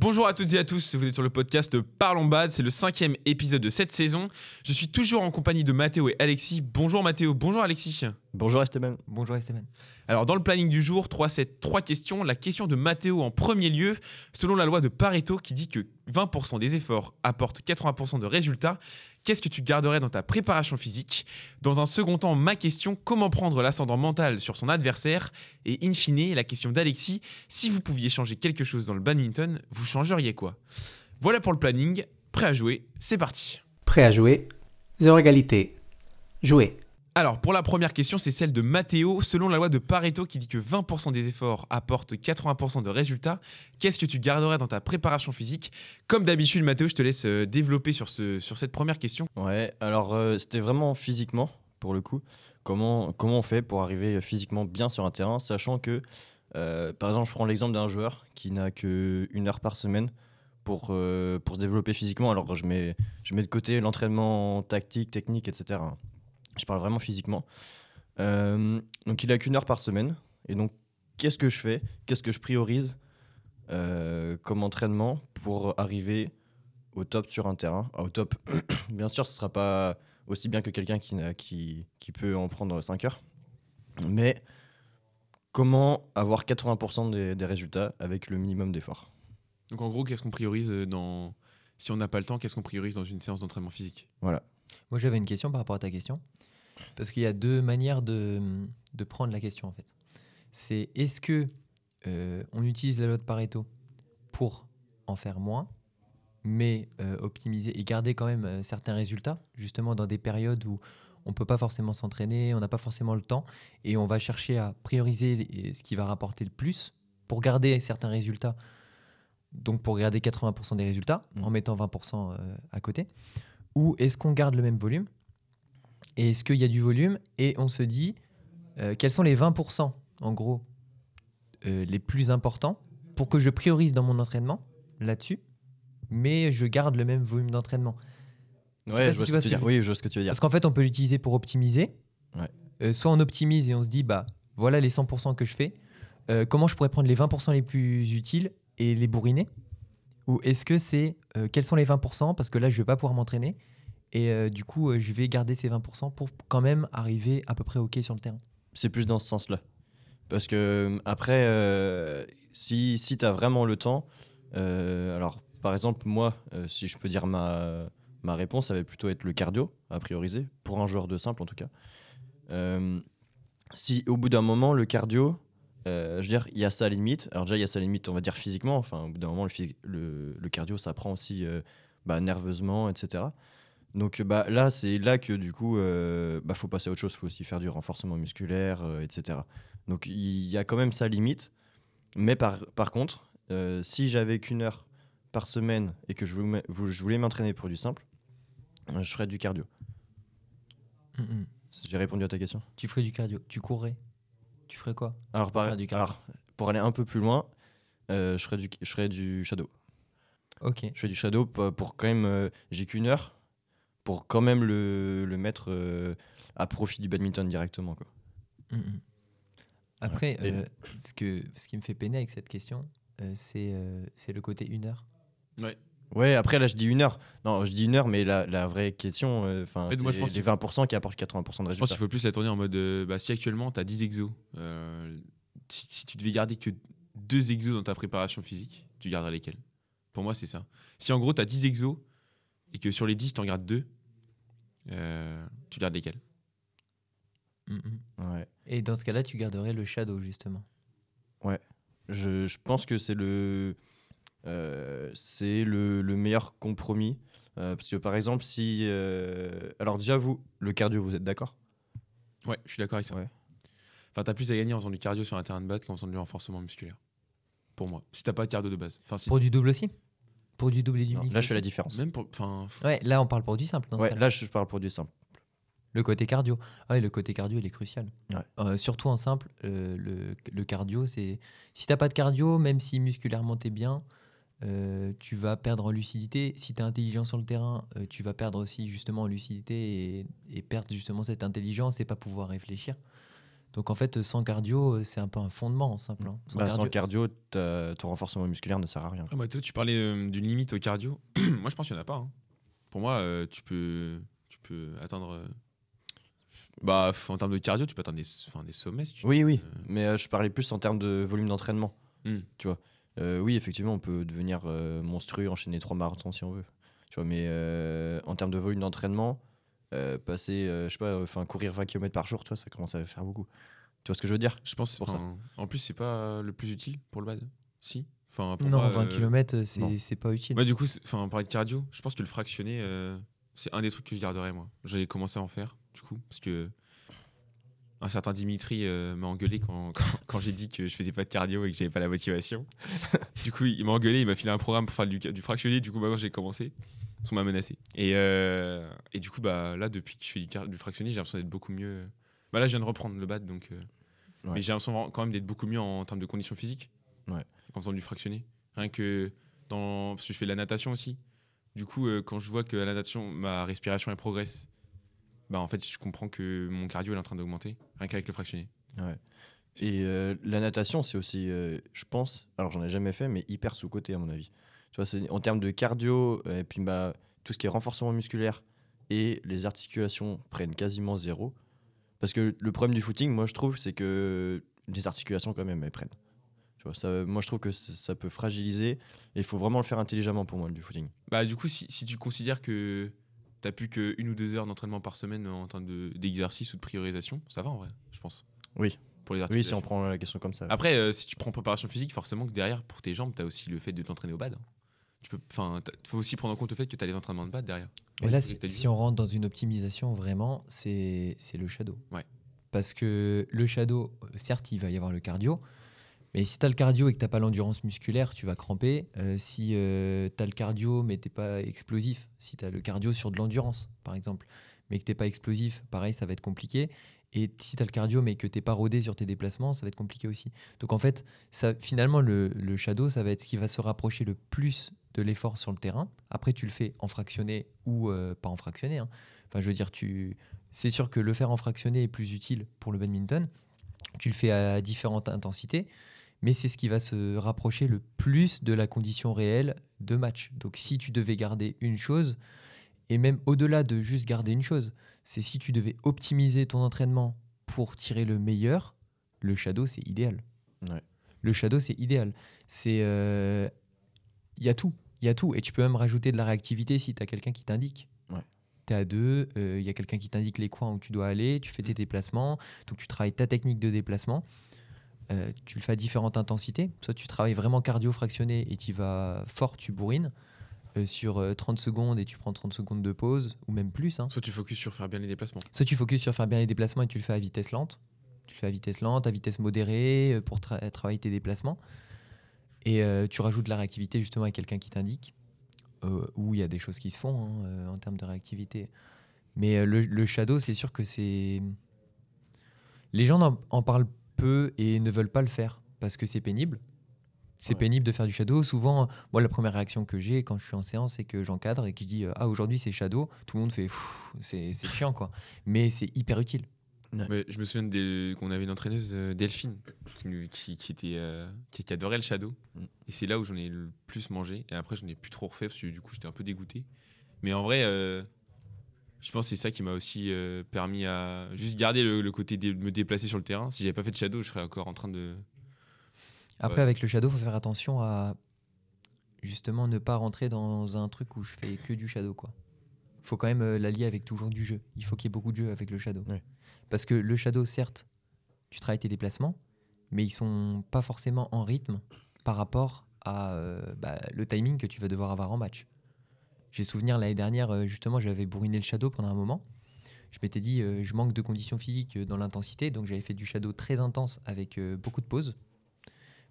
Bonjour à toutes et à tous, vous êtes sur le podcast Parlons Bad, c'est le cinquième épisode de cette saison. Je suis toujours en compagnie de Mathéo et Alexis. Bonjour Mathéo, bonjour Alexis. Bonjour Esteban. Bonjour Esteban. Alors dans le planning du jour, 3 7 3 questions. La question de Mathéo en premier lieu, selon la loi de Pareto qui dit que 20% des efforts apportent 80% de résultats, qu'est-ce que tu garderais dans ta préparation physique? Dans un second temps, ma question, comment prendre l'ascendant mental sur son adversaire? Et in fine, la question d'Alexis, si vous pouviez changer quelque chose dans le badminton, vous changeriez quoi? Voilà pour le planning, prêt à jouer, c'est parti. Prêt à jouer, zéro égalité. Jouer. Alors, pour la première question, c'est celle de Mathéo. Selon la loi de Pareto qui dit que 20% des efforts apportent 80% de résultats, qu'est-ce que tu garderais dans ta préparation physique Comme d'habitude, Mathéo, je te laisse euh, développer sur, ce, sur cette première question. Ouais, alors euh, c'était vraiment physiquement, pour le coup. Comment, comment on fait pour arriver physiquement bien sur un terrain, sachant que, euh, par exemple, je prends l'exemple d'un joueur qui n'a qu'une heure par semaine pour, se développer physiquement. Alors, je mets de côté l'entraînement tactique, technique, etc. Je parle vraiment physiquement. Euh, donc il a qu'une heure par semaine. Et donc qu'est-ce que je fais? Qu'est-ce que je priorise euh, comme entraînement pour arriver au top sur un terrain? Ah, Au top, bien sûr, ce ne sera pas aussi bien que quelqu'un qui, qui, qui, peut en prendre 5 heures. Mais comment avoir 80% des, des, résultats avec le minimum d'efforts? Donc en gros, qu'est-ce qu'on priorise dans... Si on n'a pas le temps, qu'est-ce qu'on priorise dans une séance d'entraînement physique? Voilà. Moi, j'avais une question par rapport à ta question. Parce qu'il y a deux manières de, de, prendre la question, en fait. C'est est-ce que euh, on utilise la loi de Pareto pour en faire moins, mais euh, optimiser et garder quand même euh, certains résultats, justement dans des périodes où on ne peut pas forcément s'entraîner, on n'a pas forcément le temps, et on va chercher à prioriser ce qui va rapporter le plus pour garder certains résultats, donc pour garder 80% des résultats, Mmh. en mettant 20% à côté Ou est-ce qu'on garde le même volume Et est-ce qu'il y a du volume Et on se dit, euh, quels sont les 20% en gros euh, les plus importants pour que je priorise dans mon entraînement là-dessus, mais je garde le même volume d'entraînement Je Ouais, vois ce que tu Oui, je vois ce que tu veux dire. Parce qu'en fait, on peut l'utiliser pour optimiser. Ouais. Euh, soit on optimise et on se dit, bah voilà les 100% que je fais. Comment je pourrais prendre les 20% les plus utiles et les bourriner? Ou est-ce que c'est quels sont les 20% Parce que là, je vais pas pouvoir m'entraîner. Et euh, du coup, euh, je vais garder ces 20% pour quand même arriver à peu près OK sur le terrain. C'est plus dans ce sens-là. Parce que euh, après, si, si tu as vraiment le temps, alors par exemple, moi, si je peux dire ma, ma réponse, ça va plutôt être le cardio à prioriser, pour un joueur de simple en tout cas. Si au bout d'un moment, le cardio, je veux dire, il y a sa limite. Alors déjà, il y a sa limite, on va dire physiquement. Enfin, au bout d'un moment, le, le, cardio, ça prend aussi bah, nerveusement, etc. Donc bah, là, c'est là que du coup, euh, bah, faut passer à autre chose. Il faut aussi faire du renforcement musculaire, euh, etc. Donc il y a quand même sa limite. Mais par, par contre, euh, si j'avais qu'une heure par semaine et que je voulais, je voulais m'entraîner pour du simple, euh, je ferais du cardio. Mm, mm. J'ai répondu à ta question? Tu ferais du cardio. Tu courrais. Tu ferais quoi? Alors, par- du alors, pour aller un peu plus loin, euh, je, ferais du, je ferais du shadow. Ok. Je fais du shadow pour, pour quand même. euh, J'ai qu'une heure pour quand même le, le mettre euh, à profit du badminton directement. Quoi. Mm, mm. Après, euh, ce, que, ce qui me fait peiner avec cette question, euh, c'est euh, c'est le côté une heure. Ouais. Ouais, après là je dis une heure. Non, je dis une heure, mais la, la vraie question, euh, enfin, Mais moi, je c'est pense les 20% qui apportent 80% de Je pense résultats. qu'il faut plus la tourner en mode euh, bah, si actuellement tu as 10 exos, euh, si, si tu devais garder que deux exos dans ta préparation physique, tu garderais lesquels? Pour moi, c'est ça. Si en gros tu as 10 exos et que sur les 10 tu en gardes deux, euh, tu gardes lesquels? Mm. Ouais. Et dans ce cas-là, tu garderais le shadow, justement. Je, je pense que c'est le, euh, c'est le, le meilleur compromis. Euh, parce que par exemple, si. euh, alors déjà, vous, le cardio, vous êtes d'accord? Ouais, je suis d'accord avec ça. Ouais. Enfin, t'as plus à gagner en faisant du cardio sur un terrain de batte qu'en faisant du renforcement musculaire. Pour moi. Si t'as pas de cardio de base. Enfin, si- Pour du double aussi? Pour du double et du Non, mix Là, je fais la différence. Même pour. Enfin, Ouais, là, on parle pour du simple. dans Ouais, là, je parle pour du simple. Le côté cardio. Ah ouais, le côté cardio, il est crucial. Ouais. Euh, surtout en simple, euh, le, le cardio, c'est. Si t'as pas de cardio, même si musculairement t'es bien, euh, tu vas perdre en lucidité. Si t'es intelligent sur le terrain, euh, tu vas perdre aussi justement en lucidité et, et perdre justement cette intelligence et pas pouvoir réfléchir. Donc en fait, sans cardio, euh, c'est un peu un fondement simple. hein. Bah, sans cardio, ta- ton renforcement musculaire ne sert à rien. Ah, Mathéo, tu parlais euh, d'une limite au cardio. moi, je pense qu'il n'y en a pas. hein. Pour moi, euh, tu, peux, tu peux atteindre. euh, Bah, en termes de cardio, tu peux atteindre des, enfin, des sommets si tu Oui, veux. oui, Euh, mais euh, je parlais plus en termes de volume d'entraînement. Hmm. Tu vois. Euh, oui, effectivement, on peut devenir euh, monstrueux, enchaîner trois marathons si on veut. Tu vois, mais euh, en termes de volume d'entraînement, euh, passer, euh, je sais pas, enfin courir 20 km par jour, tu vois, ça commence à faire beaucoup. Tu vois ce que je veux dire? Je pense. pour ça. En plus, c'est pas le plus utile pour le bad. Si? Enfin, pour Non, moi, 20 euh, km, c'est c'est pas utile. Moi, du coup, enfin, parler de cardio, je pense que le fractionné, euh, c'est un des trucs que je garderais, moi. J'ai commencé à en faire, du coup, parce que un certain Dimitri euh, m'a engueulé quand, quand, quand j'ai dit que je faisais pas de cardio et que j'avais pas la motivation. du coup, il m'a engueulé, il m'a filé un programme pour faire du, du fractionné, du coup, maintenant j'ai commencé. On m'a menacé. Et, euh, et du coup, bah, là, depuis que je fais du, fractionné, j'ai l'impression d'être beaucoup mieux. Bah, là, je viens de reprendre le bad, donc. euh, Ouais. Mais j'ai l'impression quand même d'être beaucoup mieux en, termes de conditions physiques. Ouais. En faisant du fractionné. Rien que dans. Parce que je fais de la natation aussi. Du coup, euh, quand je vois que à la natation, ma respiration elle progresse, bah en fait, je comprends que mon cardio est en train d'augmenter. Rien qu'avec le fractionné. Ouais. Et la natation, c'est aussi, je pense, alors j'en ai jamais fait, mais hyper sous-côté à mon avis. Tu vois, en termes de cardio, et puis bah, tout ce qui est renforcement musculaire et les articulations prennent quasiment zéro. Parce que le problème du footing, moi je trouve, c'est que les articulations quand même, elles prennent. Tu vois, ça, moi je trouve que ça, ça peut fragiliser et il faut vraiment le faire intelligemment pour moi, du footing. Bah, du coup, si, si tu considères que t'as plus qu'une ou deux heures d'entraînement par semaine en termes de- d'exercice ou de priorisation, ça va en vrai, je pense. Oui. Pour les Oui, si on prend la question comme ça. Après, euh, si tu prends préparation physique, forcément que derrière, pour tes jambes, tu as aussi le fait de t'entraîner au bad. hein. Tu peux, enfin, il faut aussi prendre en compte le fait que tu as les entraînements de bad derrière. Mais Ouais, là, si, on rentre dans une optimisation, vraiment, c'est c'est le shadow. Ouais. Parce que le shadow, euh, certes, il va y avoir le cardio, mais si tu as le cardio et que tu pas l'endurance musculaire, tu vas cramper. Euh, si tu as le cardio, mais tu pas explosif, si tu as le cardio sur de l'endurance, par exemple, mais que tu pas explosif, pareil, ça va être compliqué. Et si tu as le cardio, mais que tu pas rodé sur tes déplacements, ça va être compliqué aussi. Donc en fait, finalement, le, le shadow, ça va être ce qui va se rapprocher le plus de l'effort sur le terrain. Après, tu le fais en fractionné ou euh, pas en fractionné. hein. Enfin, je veux dire, tu... c'est sûr que le faire en fractionné est plus utile pour le badminton. Tu le fais à différentes intensités, mais c'est ce qui va se rapprocher le plus de la condition réelle de match. Donc si tu devais garder une chose, et même au-delà de juste garder une chose, c'est si tu devais optimiser ton entraînement pour tirer le meilleur, le shadow, c'est idéal. Ouais. Le shadow, c'est idéal. C'est... euh, Il y a tout. Il y a tout. Et tu peux même rajouter de la réactivité si tu as quelqu'un qui t'indique. Ouais. Tu es à deux, euh, il y a quelqu'un qui t'indique les coins où tu dois aller, tu fais tes déplacements, donc tu travailles ta technique de déplacement. Euh, tu le fais à différentes intensités. Soit tu travailles vraiment cardio fractionné et tu vas fort, tu bourrines euh, sur euh, 30 secondes et tu prends 30 secondes de pause, ou même plus. hein. Soit tu focuses sur faire bien les déplacements. Soit tu focuses sur faire bien les déplacements et tu le fais à vitesse lente. Tu le fais à vitesse lente, à vitesse modérée euh, pour tra- travailler tes déplacements. Et euh, tu rajoutes de la réactivité justement avec quelqu'un qui t'indique. euh, où il y a des choses qui se font hein, euh, en termes de réactivité. Mais euh, le, le shadow, c'est sûr que c'est. Les gens en, en parlent peu et ne veulent pas le faire parce que c'est pénible. C'est Ouais. pénible de faire du shadow. Souvent, moi, la première réaction que j'ai quand je suis en séance, c'est que j'encadre et que je dis Ah, aujourd'hui c'est shadow. Tout le monde fait C'est c'est chiant, quoi. Mais c'est hyper utile. Mais je me souviens des- qu'on avait une entraîneuse, euh, Delphine, qui, nous- qui, qui était, euh, qui, qui adorait le shadow. Mm. Et c'est là où j'en ai le plus mangé. Et après, je n'ai plus trop refait parce que du coup, j'étais un peu dégoûté. Mais en vrai, euh, je pense que c'est ça qui m'a aussi euh, permis à juste garder le, le côté de me déplacer sur le terrain. Si j'avais pas fait de shadow, je serais encore en train de. Après, Ouais. avec le shadow, faut faire attention à justement ne pas rentrer dans un truc où je fais que du shadow, quoi. Faut quand même euh, l'allier avec toujours du jeu. Il faut qu'il y ait beaucoup de jeu avec le shadow. Ouais. Parce que le shadow, certes, tu travailles tes déplacements, mais ils sont pas forcément en rythme par rapport à euh, bah, le timing que tu vas devoir avoir en match. J'ai souvenir l'année dernière, euh, justement, j'avais bourriné le shadow pendant un moment. Je m'étais dit, euh, je manque de conditions physiques dans l'intensité, donc j'avais fait du shadow très intense avec euh, beaucoup de pauses.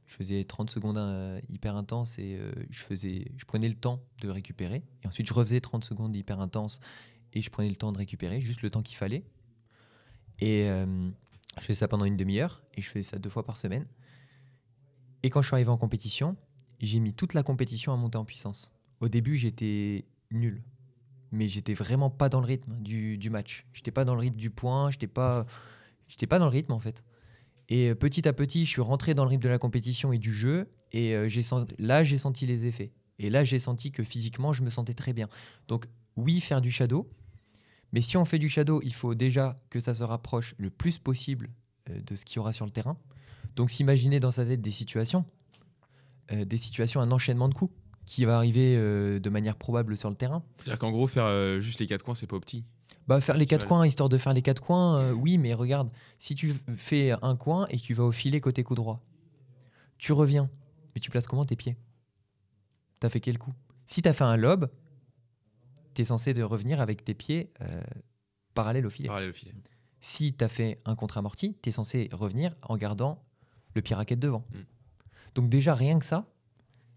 Je faisais 30 secondes euh, hyper intenses et euh, je, prenais le temps de récupérer. Et ensuite, je refaisais 30 secondes hyper intenses et je prenais le temps de récupérer, juste le temps qu'il fallait. Et euh, je faisais ça pendant une demi-heure et je faisais ça deux fois par semaine. Et quand je suis arrivé en compétition, j'ai mis toute la compétition à monter en puissance. Au début, j'étais nul. Mais j'étais vraiment pas dans le rythme du, du match. J'étais pas dans le rythme du point. J'étais pas. J'étais pas dans le rythme en fait. Et euh, petit à petit, je suis rentré dans le rythme de la compétition et du jeu. Et euh, là, j'ai senti les effets. Et là, j'ai senti que physiquement, je me sentais très bien. Donc, oui, faire du shadow. Mais si on fait du shadow, il faut déjà que ça se rapproche le plus possible euh, de ce qu'il y aura sur le terrain. Donc, s'imaginer dans sa tête des situations, des situations, un enchaînement de coups qui va arriver de manière probable sur le terrain. C'est-à-dire qu'en gros, faire juste les quatre coins, c'est pas opti. Bah, faire les quatre coins, histoire de faire les quatre coins, euh, oui, mais regarde, si tu fais un coin et tu vas au filet côté coup droit, tu reviens, mais tu places comment tes pieds? T'as fait quel coup? Si t'as fait un lob, t'es censé de revenir avec tes pieds euh, parallèles au filet. Parallèle au filet. Si t'as fait un contre-amorti, t'es censé revenir en gardant le pied raquette devant. Mm. Donc déjà, rien que ça,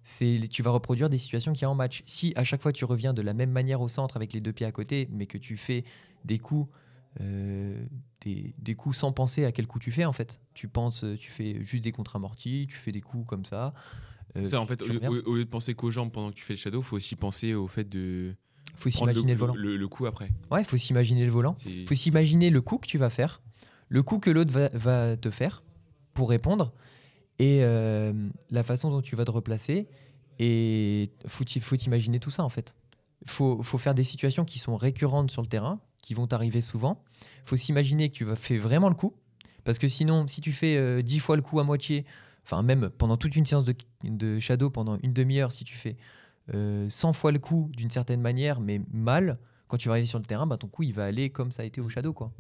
c'est tu vas reproduire des situations qu'il y a en match. Si à chaque fois tu reviens de la même manière au centre avec les deux pieds à côté, mais que tu fais des coups, euh, des, des coups sans penser à quel coup tu fais en fait. Tu penses, tu fais juste des contre-amortis, tu fais des coups comme ça. euh, Ça, en fait, au lieu, au- de penser qu'aux jambes pendant que tu fais le shadow, faut aussi penser au fait de faut s'imaginer le, volant. le, le coup après. Ouais, faut s'imaginer le volant. Faut s'imaginer le coup que tu vas faire, le coup que l'autre va, va te faire pour répondre, et euh, la façon dont tu vas te replacer. Et faut, faut t'imaginer tout ça en fait. Faut, faut faire des situations qui sont récurrentes sur le terrain, qui vont t'arriver souvent. faut s'imaginer que tu vas faire vraiment le coup, parce que sinon, si tu fais euh, 10 fois le coup à moitié, enfin même pendant toute une séance de, de shadow, pendant une demi-heure, si tu fais euh, 100 fois le coup d'une certaine manière, mais mal, quand tu vas arriver sur le terrain, bah, ton coup il va aller comme ça a été au shadow. Quoi.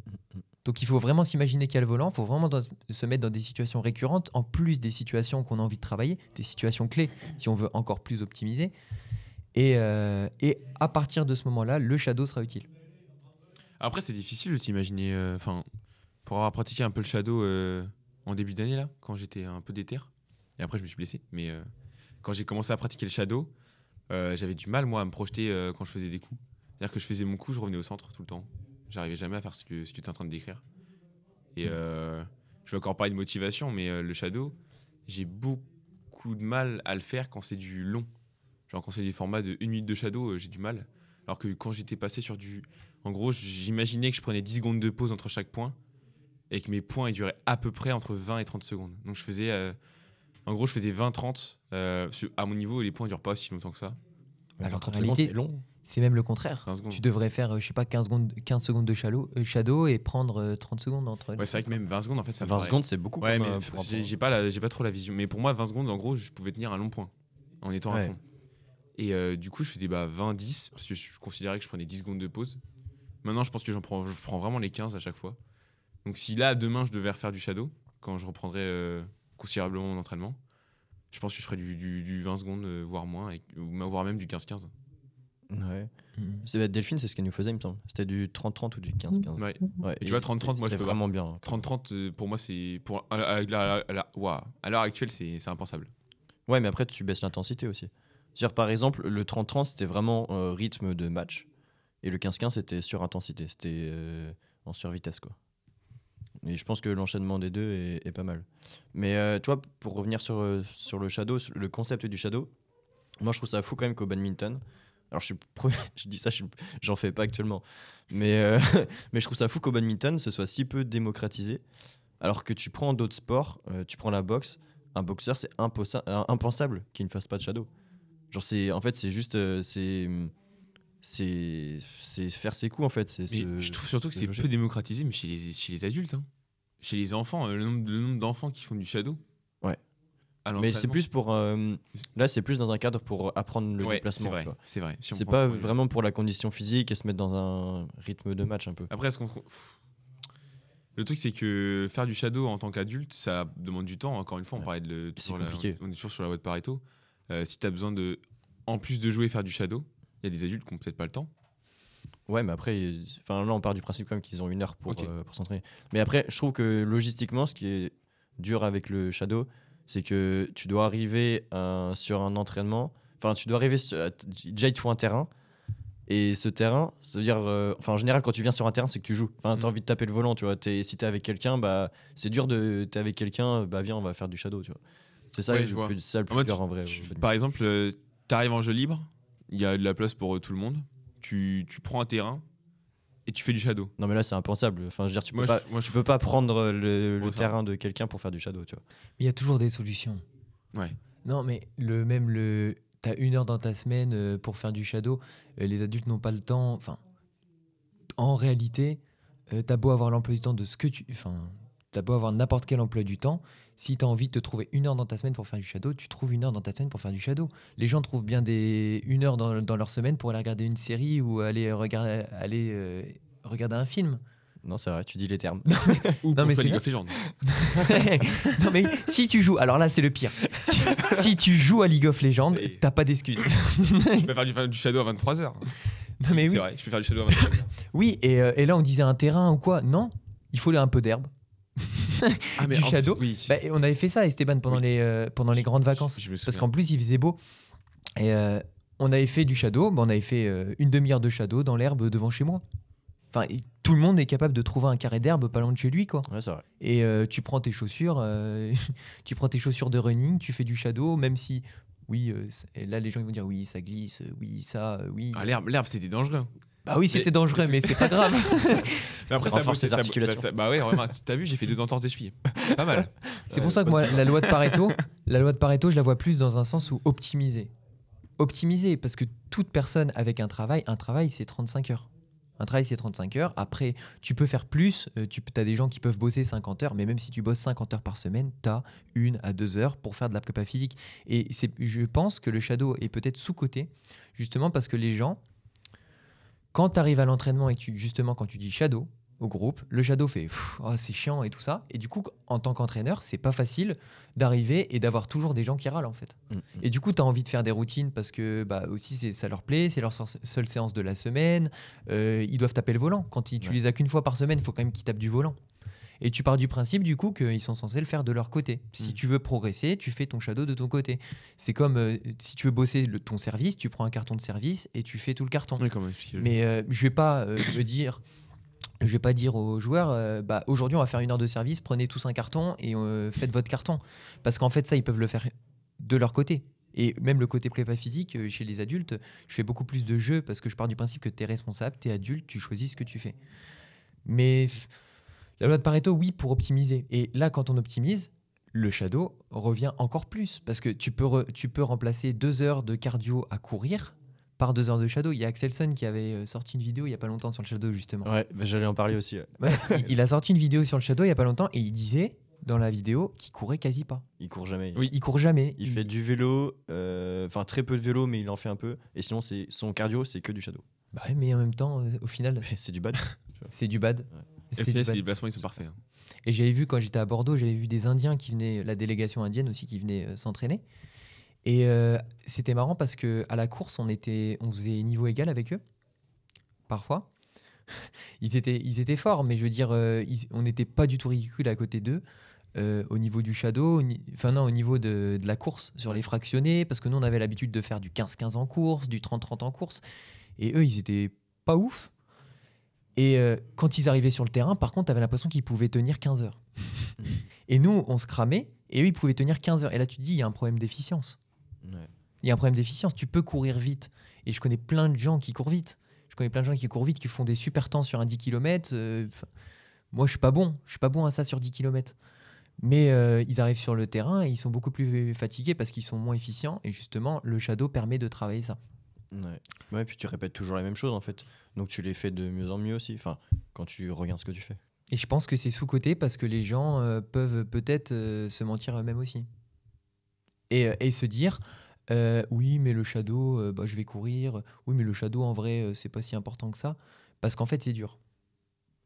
Donc il faut vraiment s'imaginer qu'il y a le volant, il faut vraiment se mettre dans des situations récurrentes, en plus des situations qu'on a envie de travailler, des situations clés, si on veut encore plus optimiser. Et, euh, à partir de ce moment-là, le shadow sera utile. Après, c'est difficile de s'imaginer. euh, Enfin, pour avoir pratiqué un peu le shadow euh, en début d'année, là, quand j'étais un peu déter, et après, je me suis blessé, mais quand j'ai commencé à pratiquer le shadow, j'avais du mal, moi, à me projeter quand je faisais des coups. C'est-à-dire que je faisais mon coup, je revenais au centre tout le temps. J'arrivais jamais à faire ce que, ce que tu es en train de décrire. Et euh, je vais encore parler de motivation, mais euh, le shadow, j'ai beaucoup de mal à le faire quand c'est du long. Genre, quand c'est des formats de 1 minute de shadow, euh, j'ai du mal. Alors que quand j'étais passé sur du. En gros, j'imaginais que je prenais 10 secondes de pause entre chaque point et que mes points ils duraient à peu près entre 20 et 30 secondes. Donc je faisais. euh, en gros, je faisais 20-30. euh, parce que à mon niveau, les points durent pas aussi longtemps que ça. Alors qu'en 30 secondes, réalité- c'est long. C'est même le contraire. 15 secondes. Tu devrais faire, euh, je sais pas, 15 secondes, 15 secondes de shadow, euh, shadow et prendre euh, 30 secondes entre Ouais, c'est vrai que même 20 secondes, en fait, ça me 20 paraît- secondes, c'est beaucoup. Ouais, mais euh, j'ai pas, la- pas trop la vision. Mais pour moi, 20 secondes, en gros, je pouvais tenir un long point en étant à Ouais. fond. Et euh, du coup, je faisais bah, 20-10 parce que je considérais que je prenais 10 secondes de pause. Maintenant, je pense que j'en prends, je prends vraiment les 15 à chaque fois. Donc, si là, demain, je devais refaire du shadow, quand je reprendrais euh, considérablement mon entraînement, je pense que je ferais du, du- du 20 secondes, euh, voire moins, et- ou voire même du 15-15. Ouais. C'est- Delphine, c'est ce qu'elle nous faisait, il me semble. C'était du 30-30 ou du 15-15. Ouais. Ouais, Et tu vois, 30-30, moi, je c'était peux vraiment bien. 30-30, euh, pour moi, c'est. Pour, à, l'heure actuelle, c'est c'est impensable. Ouais, mais après, tu baisses l'intensité aussi. C'est-à-dire, par exemple, le 30-30, c'était vraiment euh, rythme de match. Et le 15-15, c'était sur intensité. C'était euh, en survitesse, quoi. Et je pense que l'enchaînement des deux est, est pas mal. Mais euh, tu vois, pour revenir sur, euh, sur le shadow, sur le concept du shadow, moi, je trouve ça fou quand même qu'au badminton. Alors, je, suis je dis ça, je j'en fais pas actuellement. Mais, euh, mais je trouve ça fou qu'au badminton, ce soit si peu démocratisé. Alors que tu prends d'autres sports, euh, tu prends la boxe, un boxeur, c'est euh, impensable qu'il ne fasse pas de shadow. Genre, c'est, en fait, c'est juste. euh, c'est, c'est, c'est faire ses coups, en fait. C'est je trouve surtout que c'est peu démocratisé, mais chez les, chez les adultes. hein. Chez les enfants, le nombre, le nombre d'enfants qui font du shadow. Mais c'est plus pour. euh, là, c'est plus dans un cadre pour apprendre le Ouais, déplacement. C'est vrai. Si C'est prend pas vraiment pour la condition physique et se mettre dans un rythme de match un peu. Après, est-ce qu'on. Le truc, c'est que faire du shadow en tant qu'adulte, ça demande du temps. Encore une fois, on Ouais. parlait de. C'est la- compliqué. on est toujours sur la voie de Pareto. Euh, si tu as besoin de. En plus de jouer, faire du shadow, il y a des adultes qui n'ont peut-être pas le temps. Ouais, mais après, enfin là, on part du principe quand même qu'ils ont une heure pour, euh, pour s'entraîner. Mais après, je trouve que logistiquement, ce qui est dur avec le shadow, c'est que tu dois arriver euh, sur un entraînement. Enfin, tu dois arriver. sur- déjà, il te faut un terrain. Et ce terrain, c'est-à-dire, euh, enfin, en général, quand tu viens sur un terrain, c'est que tu joues. Enfin, t'as Mm. envie de taper le volant, tu vois. T'es- si t'es avec quelqu'un, bah, c'est dur de. T'es avec quelqu'un, bah, viens, on va faire du shadow, tu vois. C'est ça, Ouais, le je vois. plus, ça le plus En en vrai. Tu- par exemple, tu arrives en jeu libre, il y a de la place pour euh, tout le monde. Tu, tu prends un terrain et tu fais du shadow. Non, mais là, c'est impensable. Enfin, je veux dire, tu peux, Moi, pas, je, moi, je- tu peux pas prendre le, terrain de quelqu'un pour faire du shadow, tu vois. Il y a toujours des solutions. Ouais. Non, mais le même le. T'as une heure dans ta semaine euh, pour faire du shadow. euh, les adultes n'ont pas le temps. Enfin, en réalité, euh, t'as beau avoir l'emploi du temps de ce que tu. Enfin, t'as beau avoir n'importe quel emploi du temps. Si t'as envie de te trouver une heure dans ta semaine pour faire du shadow, tu trouves une heure dans ta semaine pour faire du shadow. Les gens trouvent bien des une heure dans, dans leur semaine pour aller regarder une série ou aller regarder aller euh, regarder un film. Non, c'est vrai, tu dis les termes. Ou Non, pour mais c'est League of Legends. non mais si tu joues, alors là c'est le pire. Si, si tu joues à League of Legends, Et- t'as pas d'excuse. Je peux faire du, du shadow à 23h. non mais oui, C'est vrai, je peux faire du shadow à 23h. oui et, euh, et là on disait un terrain ou quoi? Non, il faut un peu d'herbe. Ah, Du plus, shadow Oui. Bah, on avait fait ça Esteban pendant Oui. les euh, pendant les grandes vacances Je, je me parce qu'en plus il faisait beau et euh, on avait fait du shadow. Bah, on avait fait euh, une demi-heure de shadow dans l'herbe devant chez moi. Enfin, tout le monde est capable de trouver un carré d'herbe pas loin de chez lui quoi. Ouais, c'est vrai. Et tu prends tes chaussures, tu prends tes chaussures de running, tu fais du shadow, même si, oui, euh, là les gens ils vont dire oui, ça glisse, oui, ça, oui. Ah, l'herbe, l'herbe, c'était dangereux. Bah oui, c'était dangereux, mais c'est pas grave. Mais après, Ça renforce les articulations. Bah, ça- bah ouais, remarque, t'as vu, j'ai fait deux entorses des chevilles. Pas mal. c'est pour ça que moi, la loi de Pareto, la loi de Pareto, je la vois plus dans un sens où optimiser. Optimiser, parce que toute personne avec un travail, un travail c'est 35 heures. Un travail c'est 35 heures. Après, tu peux faire plus. euh, tu as des gens qui peuvent bosser 50 heures, mais même si tu bosses 50 heures par semaine, tu as une à deux heures pour faire de la prépa physique. Et je pense que le shadow est peut-être sous-coté, justement parce que les gens, quand tu arrives à l'entraînement et tu, justement quand tu dis shadow au groupe, le shadow fait oh, c'est chiant et tout ça. Et du coup, en tant qu'entraîneur, c'est pas facile d'arriver et d'avoir toujours des gens qui râlent en fait. Mm, mm. Et du coup, tu as envie de faire des routines parce que bah, aussi ça leur plaît, c'est leur se- seule séance de la semaine. Euh, ils doivent taper le volant. Quand ils- tu Ouais. les as qu'une fois par semaine, il faut quand même qu'ils tapent du volant. Et tu pars du principe du coup qu'ils sont censés le faire de leur côté. Si Mm. tu veux progresser, tu fais ton shadow de ton côté. C'est comme euh, si tu veux bosser le- ton service, tu prends un carton de service et tu fais tout le carton. Oui, Mais euh, je vais pas euh, me dire, je vais pas dire aux joueurs, euh, bah, aujourd'hui on va faire une heure de service, prenez tous un carton et euh, faites votre carton, parce qu'en fait ça ils peuvent le faire de leur côté. Et même le côté prépa physique euh, chez les adultes, je fais beaucoup plus de jeux parce que je pars du principe que tu es responsable, tu es adulte, tu choisis ce que tu fais. Mais la loi de Pareto, oui, pour optimiser. Et là, quand on optimise, le shadow revient encore plus parce que tu peux, re- tu peux remplacer deux heures de cardio à courir par deux heures de shadow. Il y a Axelson qui avait euh, sorti une vidéo il y a pas longtemps sur le shadow justement. Ouais, bah, j'allais en parler aussi. ouais. Il, il a sorti une vidéo sur le shadow il y a pas longtemps et il disait dans la vidéo qu'il courait quasi pas. Il court jamais. Oui. Il court jamais. Il fait du vélo, euh, enfin très peu de vélo, mais il en fait un peu. Et sinon, c'est son cardio, c'est que du shadow. Bah ouais, mais en même temps, euh, au final, C'est du bad. c'est du bad. Ouais. Du les bad. déplacements, ils sont parfaits. hein. Et j'avais vu quand j'étais à Bordeaux, j'avais vu des Indiens qui venaient, la délégation indienne aussi qui venait euh, s'entraîner. Et euh, c'était marrant parce que à la course, on était, on faisait niveau égal avec eux, parfois. Ils étaient, ils étaient forts, mais je veux dire, euh, ils- on n'était pas du tout ridicule à côté d'eux. euh, au niveau du shadow, enfin non, au niveau de, de la course sur les fractionnés, parce que nous on avait l'habitude de faire du 15-15 en course, du 30-30 en course, et eux ils étaient pas ouf. Et euh, quand ils arrivaient sur le terrain, par contre, tu avais l'impression qu'ils pouvaient tenir 15 heures. et nous, on se cramait, et eux, ils pouvaient tenir 15 heures. Et là, tu te dis, il y a un problème d'efficience. Ouais. Il y a un problème d'efficience. Tu peux courir vite. Et je connais plein de gens qui courent vite. Je connais plein de gens qui courent vite, qui font des super temps sur un 10 km. moi, je suis pas bon. Je suis pas bon à ça sur 10 km. Mais euh, ils arrivent sur le terrain et ils sont beaucoup plus fatigués parce qu'ils sont moins efficients. Et justement, le shadow permet de travailler ça. Ouais. ouais, puis tu répètes toujours la même chose en fait. Donc tu les fais de mieux en mieux aussi. Enfin, quand tu regardes ce que tu fais. Et je pense que c'est sous-coté parce que les gens euh, peuvent peut-être euh, se mentir eux-mêmes aussi. Et, euh, et se dire, euh, oui, mais le shadow, bah, je vais courir. Oui, mais le shadow, en vrai, c'est pas si important que ça. Parce qu'en fait, c'est dur.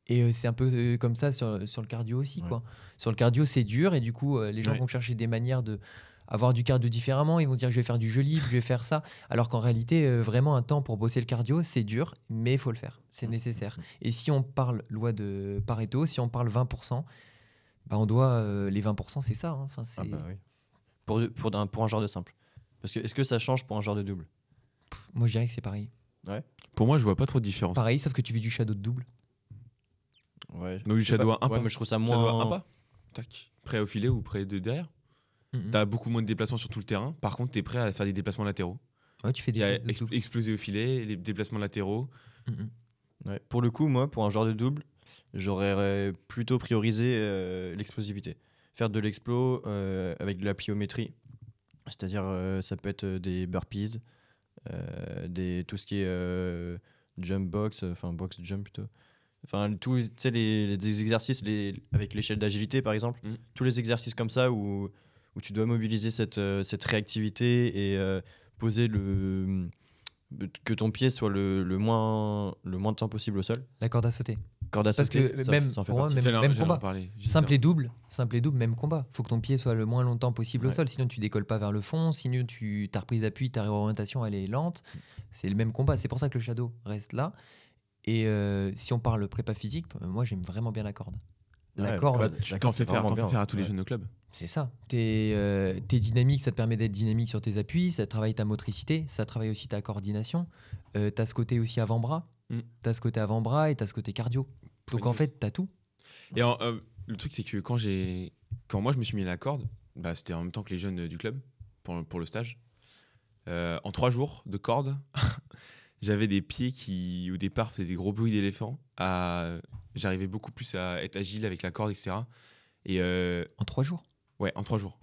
Et c'est un peu comme ça sur, sur le cardio aussi. Ouais. Quoi. Sur le cardio, c'est dur. Et du coup, les gens Ouais. vont chercher des manières de avoir du cardio différemment. Ils vont dire, je vais faire du jeu libre, je vais faire ça. Alors qu'en réalité, euh, vraiment, un temps pour bosser le cardio, c'est dur, mais il faut le faire. C'est nécessaire. Et si on parle loi de Pareto, si on parle 20%, bah on doit euh, les 20%, c'est ça. hein. Enfin, c'est Ah bah oui. Pour, pour, un, pour un genre de simple. Parce que est-ce que ça change pour un genre de double? Moi je dirais que c'est pareil. Pour moi, je vois pas trop de différence. Pareil, sauf que tu vis du shadow de double. Ouais. Donc, du shadow pas. à un Ouais, pas. mais je trouve ça Shadow moins. à un pas. Tac. Prêt au filet ou prêt de derrière. Mhm. T'as beaucoup moins de déplacements sur tout le terrain. Par contre, t'es prêt à faire des déplacements latéraux. Ouais, tu fais Il des ex- double. exploser au filet, les déplacements latéraux. Ouais. Pour le coup, moi, pour un joueur de double, j'aurais plutôt priorisé euh, l'explosivité. Faire de l'explo euh, avec de la pliométrie, c'est-à-dire euh, ça peut être des burpees, euh, des, tout ce qui est euh, jump box, enfin box jump plutôt. Enfin, tous tu sais, les, les exercices les, avec l'échelle d'agilité par exemple, Mm. tous les exercices comme ça où, où tu dois mobiliser cette, euh, cette réactivité et euh, poser le. que ton pied soit le, le moins, le moins de temps possible au sol. La corde à sauter. Corde à Parce sauter, que ça- même ça en fait pour moi, même, combat. parler, Simple et double, simple et double, même combat. Faut que ton pied soit le moins longtemps possible au sol, sinon tu décolles pas vers le fond, sinon tu ta reprise d'appui, ta réorientation elle est lente. C'est le même combat. C'est pour ça que le shadow reste là. Et euh, si on parle prépa physique, moi j'aime vraiment bien la corde. La Ouais, corde, tu t'en fais faire, à tous les jeunes au club. C'est ça. T'es euh, dynamique, ça te permet d'être dynamique sur tes appuis, ça travaille ta motricité, ça travaille aussi ta coordination. Euh, t'as ce côté aussi avant-bras, Mm. t'as ce côté avant-bras et t'as ce côté cardio. Donc en fait, t'as tout. Et en- euh, le truc, c'est que quand j'ai, quand moi je me suis mis à la corde, bah, c'était en même temps que les jeunes euh, du club pour, pour le stage. Euh, en trois jours de corde, j'avais des pieds qui, au départ, faisaient des gros bruits d'éléphant. À... J'arrivais beaucoup plus à être agile avec la corde, etc. Et euh, En trois jours? Ouais, en trois jours.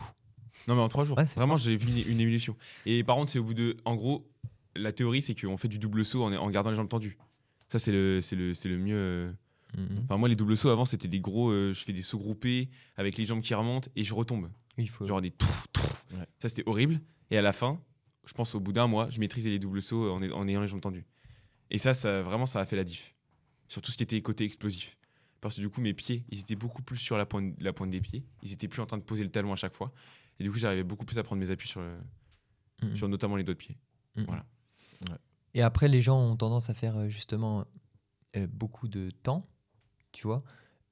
Non, mais en trois jours. Ouais, Vraiment, j'ai vu une, une évolution. Et par contre, c'est au bout de. En gros, la théorie, c'est qu'on fait du double saut en, en gardant les jambes tendues. Ça, c'est le, le, le mieux. euh, Mhm. Enfin, moi, les doubles sauts avant, c'était des gros. euh, je fais des sauts groupés avec les jambes qui remontent et je retombe. Il faut. Genre des. Ouais. Ça, c'était horrible. Et à la fin, je pense au bout d'un mois, je maîtrisais les doubles sauts en, en ayant les jambes tendues. Et ça, ça, vraiment, ça a fait la diff. Surtout ce qui était côté explosif. Parce que du coup, mes pieds, ils étaient beaucoup plus sur la pointe, la pointe des pieds. Ils étaient plus en train de poser le talon à chaque fois. Et du coup, j'arrivais beaucoup plus à prendre mes appuis sur, le- Mhm. sur notamment les doigts de pied. Mhm. Voilà. Et après, les gens ont tendance à faire euh, justement euh, beaucoup de temps, tu vois.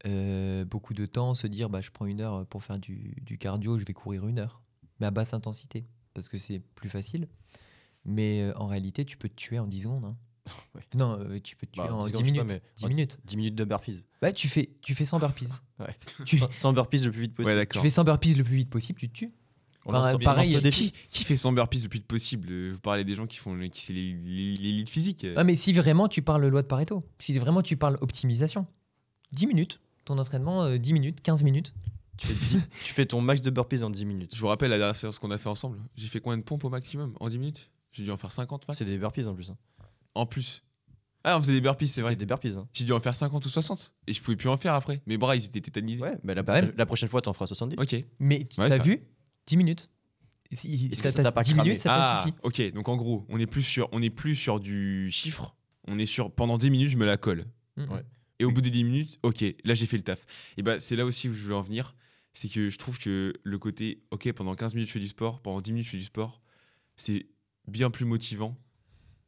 Euh, beaucoup de temps, se dire bah, je prends une heure pour faire du, du cardio, je vais courir une heure, mais à basse intensité, parce que c'est plus facile. Mais euh, en réalité, tu peux te tuer en 10 secondes. hein. Ouais. Non, euh, tu peux te tuer Bah, en 10 10 secondes, je sais pas, minutes. mais 10 en- minutes. 10 minutes de burpees. Bah, tu, fais, tu fais 100 burpees. Ouais. tu, Sans, sans burpees le plus vite possible. Ouais, tu d'accord. fais 100 burpees le plus vite possible, tu te tues. On Enfin, lance- on pareil, lance le défi. Qui, qui fait 100 burpees le plus vite possible? Euh, Vous parlez des gens qui font le- qui c'est les- les- l'élite physique. Ah, mais si vraiment tu parles loi de Pareto, si vraiment tu parles optimisation, 10 minutes, ton entraînement, euh, 10 minutes, 15 minutes. Tu fais, 10 tu fais ton max de burpees en 10 minutes. Je vous rappelle la dernière séance qu'on a fait ensemble. J'ai fait combien de pompes au maximum En 10 minutes? J'ai dû en faire 50 max. C'est des burpees en plus. hein. En plus. Ah, on faisait des burpees, c'est vrai. des burpees. hein. J'ai dû en faire 50 ou 60. Et je pouvais plus en faire après. Mes bras, ils étaient tétanisés. Ouais, mais la, Bah prochaine, la prochaine fois, t'en feras 70. Ah, Ok. Mais tu Ouais, as ça- vu? 10 minutes. Si- Est-ce que ça t'as t'a pas 10 cramé? minutes, ça t'a ah, suffi. ok. Donc en gros, on est plus sur, on est plus sur du chiffre. On est sur pendant 10 minutes, je me la colle. Mhm. Ouais. Et au bout des 10 minutes, ok, là j'ai fait le taf. Et bah c'est là aussi où je veux en venir. C'est que je trouve que le côté, ok, pendant 15 minutes je fais du sport, pendant 10 minutes je fais du sport, c'est bien plus motivant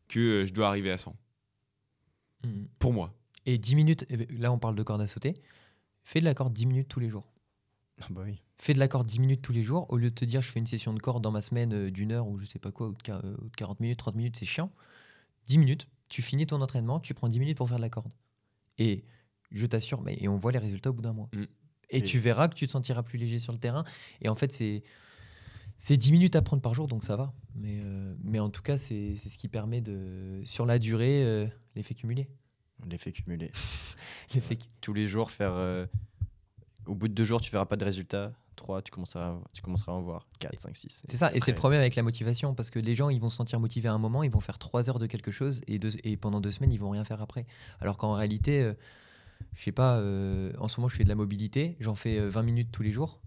que euh, je dois arriver à 100. Mhm. Pour moi. Et 10 minutes, eh ben, là on parle de corde à sauter, fais de la corde 10 minutes tous les jours. Ah bah oui. Fais de la corde 10 minutes tous les jours, au lieu de te dire je fais une session de corde dans ma semaine euh, d'une heure ou je sais pas quoi, ou de, quar- euh, ou de 40 minutes, 30 minutes, c'est chiant. 10 minutes, tu finis ton entraînement, tu prends 10 minutes pour faire de la corde. Et je t'assure, mais et on voit les résultats au bout d'un mois. Mm. Et, Et- tu verras que tu te sentiras plus léger sur le terrain. Et en fait, c'est c'est 10 minutes à prendre par jour, donc ça va. Mais, euh, mais en tout cas, c'est ce qui permet de, sur la durée, euh, l'effet cumulé. L'effet cumulé. L'effet Tous les jours, faire. euh, Au bout de deux jours, tu verras pas de résultats. 3, tu commenceras, tu commenceras à en voir. 4, 5, 6. C'est ça, et c'est le problème avec la motivation, parce que les gens, ils vont se sentir motivés à un moment, ils vont faire trois heures de quelque chose, et, deux- et pendant deux semaines, ils vont rien faire après. Alors qu'en réalité, euh, je sais pas, euh, en ce moment, je fais de la mobilité, j'en fais euh, 20 minutes tous les jours,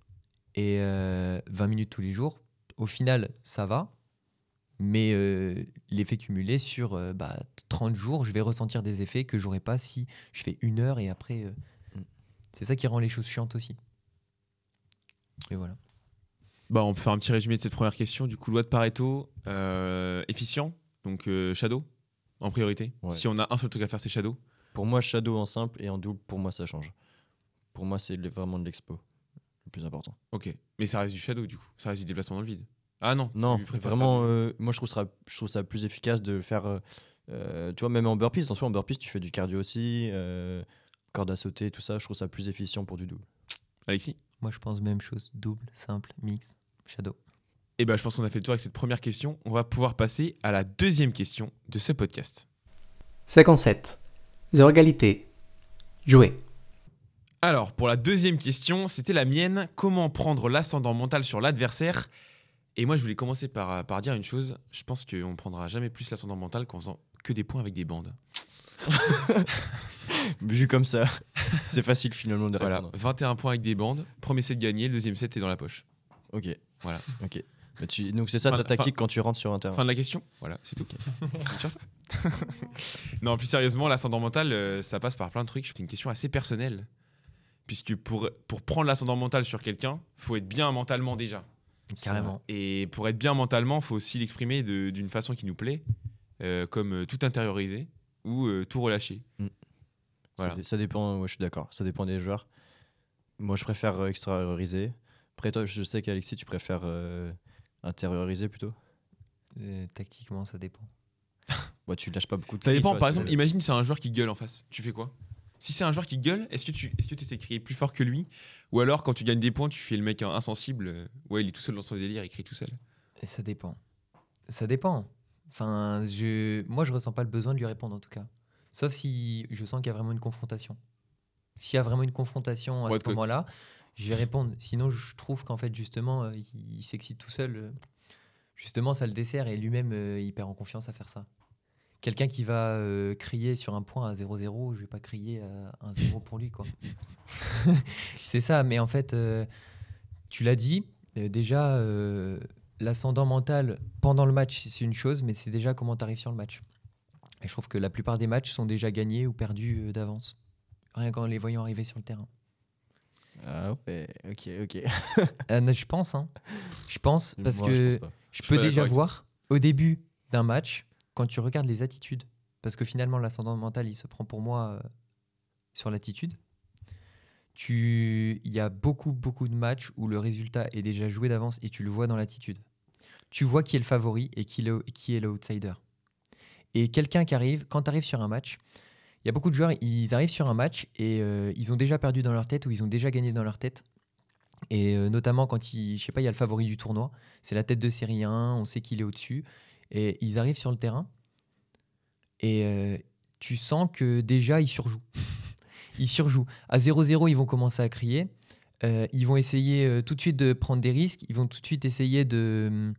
et euh, 20 minutes tous les jours, au final, ça va, mais euh, l'effet cumulé sur euh, bah, 30 jours, je vais ressentir des effets que j'aurais pas si je fais une heure et après. euh, Mm. c'est ça qui rend les choses chiantes aussi. Et voilà. Bah, on peut faire un petit résumé de cette première question. Du coup, loi de Pareto, euh, efficient, donc euh, Shadow en priorité. Ouais. Si on a un seul truc à faire, c'est Shadow. Pour moi, Shadow en simple et en double, pour moi, ça change. Pour moi, c'est vraiment de l'expo le plus important. Ok. Mais ça reste du Shadow, du coup. Ça reste du déplacement dans le vide. Ah non. Non, vraiment, faire euh, moi je trouve, ça, je trouve ça plus efficace de le faire. euh, euh, tu vois, même en burpees, attention, en burpees, tu fais du cardio aussi, euh, corde à sauter, tout ça. Je trouve ça plus efficient pour du double. Alexis? Moi, je pense même chose, double, simple, mix, shadow. Eh ben, je pense qu'on a fait le tour avec cette première question. On va pouvoir passer à la deuxième question de ce podcast. 57. Zéro égalité. Jouer. Alors, pour la deuxième question, c'était la mienne. Comment prendre l'ascendant mental sur l'adversaire? Et moi, je voulais commencer par, par dire une chose. Je pense qu'on ne prendra jamais plus l'ascendant mental qu'en faisant que des points avec des bandes. Vu comme ça, c'est facile finalement de Voilà, répondre. 21 points avec des bandes. Premier set gagné, le deuxième set, c'est dans la poche. Ok. Voilà. Ok. Mais tu- Donc c'est ça ta tactique quand tu rentres sur un terrain? Fin de la question? Voilà, c'est tout. Non, plus sérieusement, l'ascendant mental, euh, ça passe par plein de trucs. C'est une question assez personnelle. Puisque pour, pour prendre l'ascendant mental sur quelqu'un, faut être bien mentalement déjà. Carrément. Et pour être bien mentalement, faut aussi l'exprimer de- d'une façon qui nous plaît, euh, comme euh, tout intérioriser ou euh, tout relâcher. Ça- Voilà. Ça, dépend, ouais, je suis d'accord. Ça dépend des joueurs. Moi, je préfère euh, extérioriser. Après, toi, je sais qu'Alexis, tu préfères euh, intérioriser plutôt. Euh, tactiquement, ça dépend. Ouais, tu lâches pas beaucoup de Ça dépend. Par exemple, imagine c'est un joueur qui gueule en face. Tu fais quoi? Si c'est un joueur qui gueule, est-ce que tu est-ce que essaies de crier plus fort que lui? Ou alors, quand tu gagnes des points, tu fais le mec insensible euh, Ouais, il est tout seul dans son délire, il crie tout seul. Et ça dépend. Ça dépend. Enfin, je... moi, je ressens pas le besoin de lui répondre en tout cas. Sauf si je sens qu'il y a vraiment une confrontation. S'il y a vraiment une confrontation à ce moment-là, je vais répondre. Sinon, je trouve qu'en fait, justement, euh, il, s'excite tout seul. euh, Justement, ça le dessert et lui-même, il perd en confiance à faire ça. Quelqu'un qui va euh, crier sur un point à 0-0, je vais pas crier à 1-0 pour lui. quoi. c'est ça, mais en fait, euh, tu l'as dit, euh, déjà, l'ascendant mental pendant le match, c'est une chose, mais c'est déjà comment tu arrives sur le match. Et je trouve que la plupart des matchs sont déjà gagnés ou perdus d'avance. Rien qu'en les voyant arriver sur le terrain. Ah ouais, ok, ok. Je pense, hein. Je pense, parce Moi, que je pense peux déjà voir au début d'un match, quand tu regardes les attitudes, parce que finalement l'ascendant mental, il se prend pour moi euh, sur l'attitude. Tu, il y a beaucoup beaucoup de matchs où le résultat est déjà joué d'avance et tu le vois dans l'attitude. Tu vois qui est le favori et qui est l'outsider. Et quelqu'un qui arrive, quand tu arrives sur un match, il y a beaucoup de joueurs, ils arrivent sur un match et euh, ils ont déjà perdu dans leur tête ou ils ont déjà gagné dans leur tête. Et euh, notamment quand il, je sais pas, il y a le favori du tournoi, c'est la tête de série 1, on sait qu'il est au-dessus. Et ils arrivent sur le terrain et euh, tu sens que déjà ils surjouent. ils surjouent. À 0-0, ils vont commencer à crier. Euh, ils vont essayer euh, tout de suite de prendre des risques. Ils vont tout de suite essayer de. hum,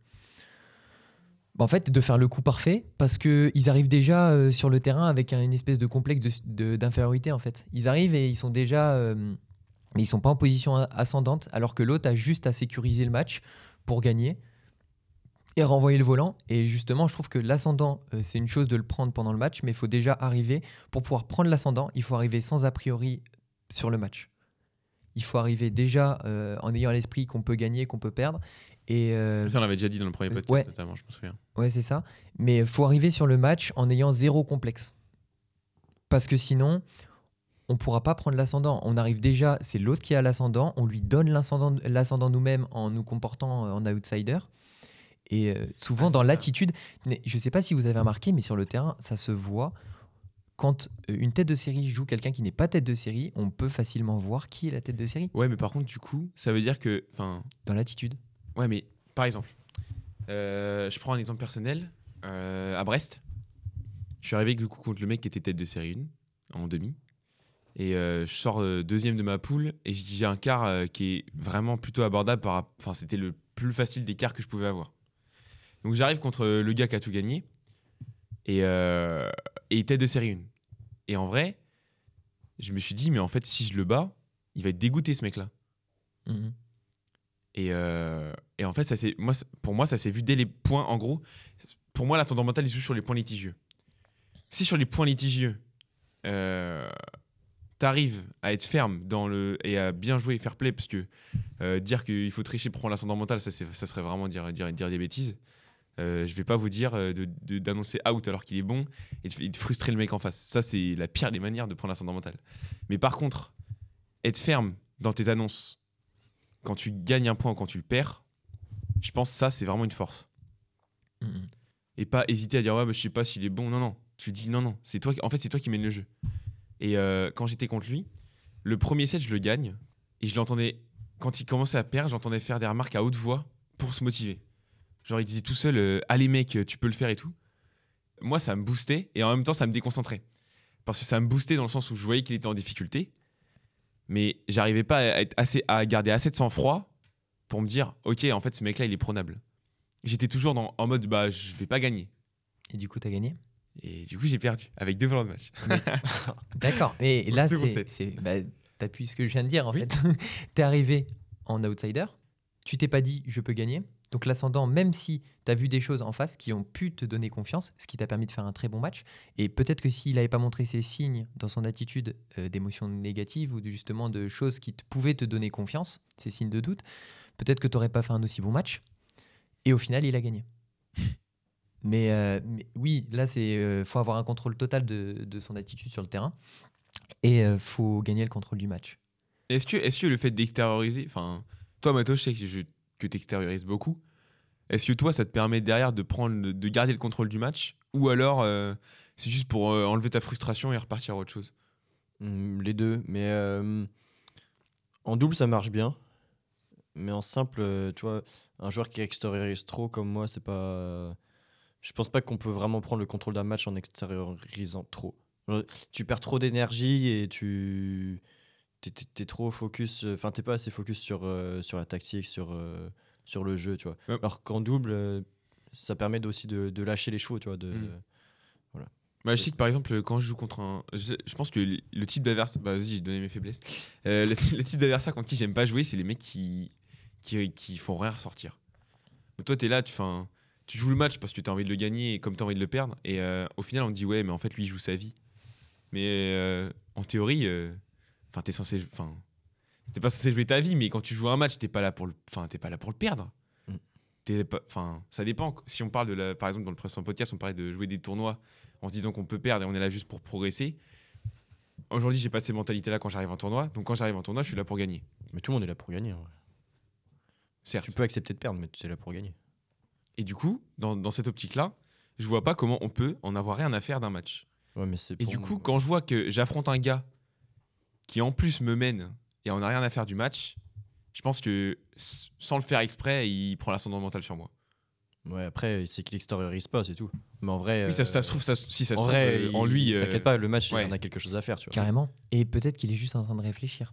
en fait, de faire le coup parfait parce qu'ils arrivent déjà sur le terrain avec un- une espèce de complexe de- de- d'infériorité. en fait, ils arrivent et ils sont déjà, mais ils sont pas en position ascendante, alors que l'autre a juste à sécuriser le match pour gagner et renvoyer le volant. Et justement, je trouve que l'ascendant, euh, c'est une chose de le prendre pendant le match, mais il faut déjà arriver pour pouvoir prendre l'ascendant. Il faut arriver sans a priori sur le match. Il faut arriver déjà euh, en ayant à l'esprit qu'on peut gagner, qu'on peut perdre. Et euh, Ça, on l'avait déjà dit dans le premier podcast, ouais. notamment, je me souviens. Ouais, c'est ça. Mais il faut arriver sur le match en ayant zéro complexe. Parce que sinon, on pourra pas prendre l'ascendant. On arrive déjà, c'est l'autre qui a l'ascendant, on lui donne l'ascendant nous-mêmes en nous comportant en outsider. Et euh, souvent Ah, dans l'attitude, je sais pas si vous avez remarqué, mais sur le terrain, ça se voit. Quand euh, une tête de série joue quelqu'un qui n'est pas tête de série, on peut facilement voir qui est la tête de série Ouais, mais par contre, du coup, ça veut dire que. Dans l'attitude. ouais, mais par exemple, euh, je prends un exemple personnel. euh, à Brest, je suis arrivé du coup contre le mec qui était tête de série 1 en demi. Et euh, je sors deuxième de ma poule et j'ai un quart qui est vraiment plutôt abordable. Par, enfin, c'était le plus facile des quarts que je pouvais avoir. Donc j'arrive contre le gars qui a tout gagné et, euh, et tête de série 1. Et en vrai, je me suis dit, mais en fait, si je le bats, il va être dégoûté ce mec-là. Mhm. Et, euh, et en fait, ça moi, pour moi, ça s'est vu dès les points. En gros, pour moi, l'ascendant mental, il se joue sur les points litigieux. Si sur les points litigieux, euh, t'arrives à être ferme dans le, et à bien jouer et fair play, parce que euh, dire qu'il faut tricher pour prendre l'ascendant mental, ça, ça serait vraiment dire, dire, dire des bêtises. Euh, je vais pas vous dire euh, d'annoncer out alors qu'il est bon et de, et de frustrer le mec en face. Ça, c'est la pire des manières de prendre l'ascendant mental. Mais par contre, être ferme dans tes annonces quand tu gagnes un point ou quand tu le perds, je pense que ça, c'est vraiment une force. Et pas hésiter à dire, ouais, bah, je sais pas s'il est bon. Non, non. Tu dis, non, non. C'est toi, qui- en fait, c'est toi qui mène le jeu. Et euh, quand j'étais contre lui, le premier set, je le gagne. Et je l'entendais, quand il commençait à perdre, j'entendais faire des remarques à haute voix pour se motiver. Genre, il disait tout seul, euh, allez mec, tu peux le faire et tout. Moi, ça me boostait et en même temps, ça me déconcentrait. parce que ça me boostait dans le sens où je voyais qu'il était en difficulté. Mais j'arrivais pas à, être assez, à garder assez de sang-froid pour me dire, ok, en fait, ce mec-là, il est prenable. J'étais toujours dans, en mode, bah, je vais pas gagner. Et du coup, tu as gagné? Et du coup, j'ai perdu avec deux volants de match. D'accord. Et Donc, là, c'est- Bah, T'appuies ce que je viens de dire, en Oui. fait. T'es arrivé en outsider. Tu t'es pas dit, je peux gagner. Donc, l'ascendant, même si tu as vu des choses en face qui ont pu te donner confiance, ce qui t'a permis de faire un très bon match, et peut-être que s'il n'avait pas montré ces signes dans son attitude euh, d'émotions négatives ou justement de choses qui te- pouvaient te donner confiance, ces signes de doute, peut-être que tu n'aurais pas fait un aussi bon match. Et au final, il a gagné. Mais, euh, mais oui, là, c'est euh, faut avoir un contrôle total de, son attitude sur le terrain et faut gagner le contrôle du match. Est-ce que, est que le fait d'extérioriser, enfin, toi, Mato, je sais que, je, que tu extériorises beaucoup. Est-ce que toi, ça te permet derrière de, prendre, de garder le contrôle du match Ou alors, euh, c'est juste pour euh, enlever ta frustration et repartir à autre chose? Hmm, les deux, mais euh, en double ça marche bien, mais en simple, tu vois, un joueur qui extériorise trop comme moi, c'est pas. Je pense pas qu'on peut vraiment prendre le contrôle d'un match en extériorisant trop. Tu perds trop d'énergie et tu t'es, t'es- t'es trop focus, euh, enfin t'es pas assez focus sur euh, sur la tactique, sur euh, sur le jeu, tu vois. Alors qu'en double, euh, ça permet aussi de, de lâcher les chevaux, tu vois. De, Mm. Bah, je sais que par exemple, quand je joue contre un. Je, je pense que le- type d'adversaire. Bah, vas-y, j'ai donné mes faiblesses. Le, le type d'adversaire contre qui j'aime pas jouer, c'est les mecs qui, qui, qui font rien ressortir. Donc, toi, tu es là, tu, fais un- tu joues le match parce que tu as envie de le gagner et comme tu as envie de le perdre. Et euh, au final, on te dit, ouais, mais en fait, lui, il joue sa vie. Mais euh, en théorie, euh, enfin, t'es censé. Enfin. T'es pas censé jouer ta vie, mais quand tu joues un match, t'es pas là pour le, enfin, t'es pas là pour le perdre. Mm. T'es pas- Enfin, ça dépend. Si on parle de la, par exemple, dans le précédent podcast, on parlait de jouer des tournois en se disant qu'on peut perdre et on est là juste pour progresser. Aujourd'hui, j'ai pas ces mentalités-là quand j'arrive en tournoi. Donc quand j'arrive en tournoi, je suis là pour gagner. Mais tout le monde est là pour gagner. en vrai. Certes. Tu peux accepter de perdre, mais tu es là pour gagner. Et du coup, dans, dans cette optique-là, je vois pas comment on peut en avoir rien à faire d'un match. Ouais, mais Et du moi- coup, quand je vois que j'affronte un gars qui en plus me mène et on n'a rien à faire du match, je pense que sans le faire exprès, il prend l'ascendant mental sur moi. Ouais, après, c'est qu'il extériorise pas, c'est tout. Mais en vrai. Oui, ça, ça euh, se trouve, ça, se- si ça se en trouve, vrai, euh, il- en lui. euh, T'inquiète pas, le match, ouais. il en a quelque chose à faire, tu vois. Carrément. Et peut-être qu'il est juste en train de réfléchir.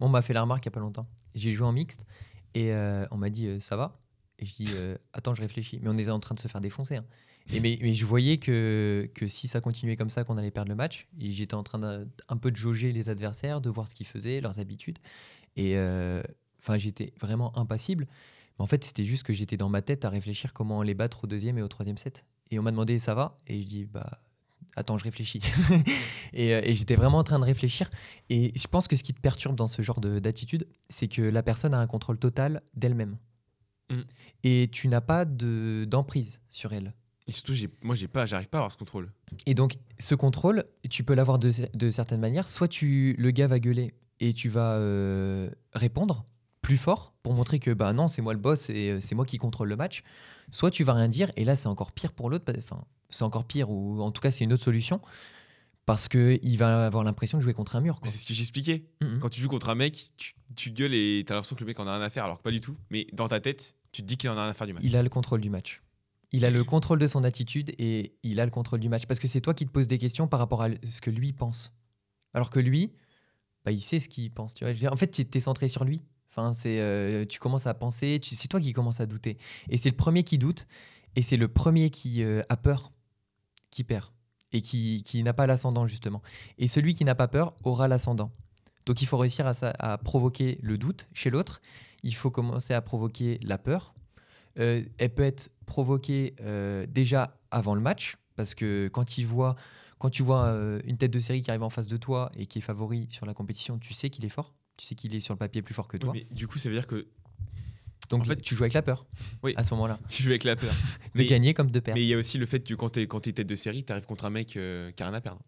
On m'a fait la remarque il y a pas longtemps. J'ai joué en mixte et euh, on m'a dit euh, ça va? Et je dis euh, attends, je réfléchis. Mais on est en train de se faire défoncer. hein. Et mais, mais je voyais que, que si ça continuait comme ça, qu'on allait perdre le match. J'étais en train un peu de jauger les adversaires, de voir ce qu'ils faisaient, leurs habitudes. Et euh, j'étais vraiment impassible. Mais en fait, c'était juste que j'étais dans ma tête à réfléchir comment les battre au deuxième et au troisième set. Et on m'a demandé ça va? Et je dis bah attends, je réfléchis. et euh, et j'étais vraiment en train de réfléchir. Et je pense que ce qui te perturbe dans ce genre de- d'attitude, c'est que la personne a un contrôle total d'elle-même. Mm. Et tu n'as pas de- d'emprise sur elle. Et surtout, moi, j'ai pas, j'arrive pas à avoir ce contrôle. Et donc, ce contrôle, tu peux l'avoir de, de certaines manières. Soit tu, le gars va gueuler et tu vas euh, répondre plus fort pour montrer que bah non, c'est moi le boss et euh, c'est moi qui contrôle le match. Soit tu vas rien dire et là, c'est encore pire pour l'autre. Enfin, c'est encore pire ou en tout cas, c'est une autre solution parce que il va avoir l'impression de jouer contre un mur. c'est ce que j'expliquais. Mhm. Quand tu joues contre un mec, tu, tu gueules et t'as l'impression que le mec en a rien à faire, alors que pas du tout. Mais dans ta tête, tu te dis qu'il en a rien à faire du match. Il a le contrôle du match. Il a le contrôle de son attitude et il a le contrôle du match. Parce que c'est toi qui te poses des questions par rapport à ce que lui pense. Alors que lui, bah, il sait ce qu'il pense. Tu vois. En fait, tu es centré sur lui. Enfin, c'est, euh, tu commences à penser, c'est toi qui commences à douter. Et c'est le premier qui doute et c'est le premier qui euh, a peur qui perd et qui, qui n'a pas l'ascendant, justement. Et celui qui n'a pas peur aura l'ascendant. Donc il faut réussir à provoquer le doute chez l'autre. Il faut commencer à provoquer la peur. Euh, elle peut être provoquée euh, déjà avant le match, parce que quand, il voit, quand tu vois euh, une tête de série qui arrive en face de toi et qui est favori sur la compétition, tu sais qu'il est fort. Tu sais qu'il est sur le papier plus fort que toi. mais du coup, ça veut dire que Donc en fait, tu joues avec la peur Oui. à ce moment-là. tu joues avec la peur. De Mais- gagner comme de perdre. Mais Mais, il y a aussi le fait que quand quand t'es tête de série, t'arrives contre un mec euh, qui a rien à perdre.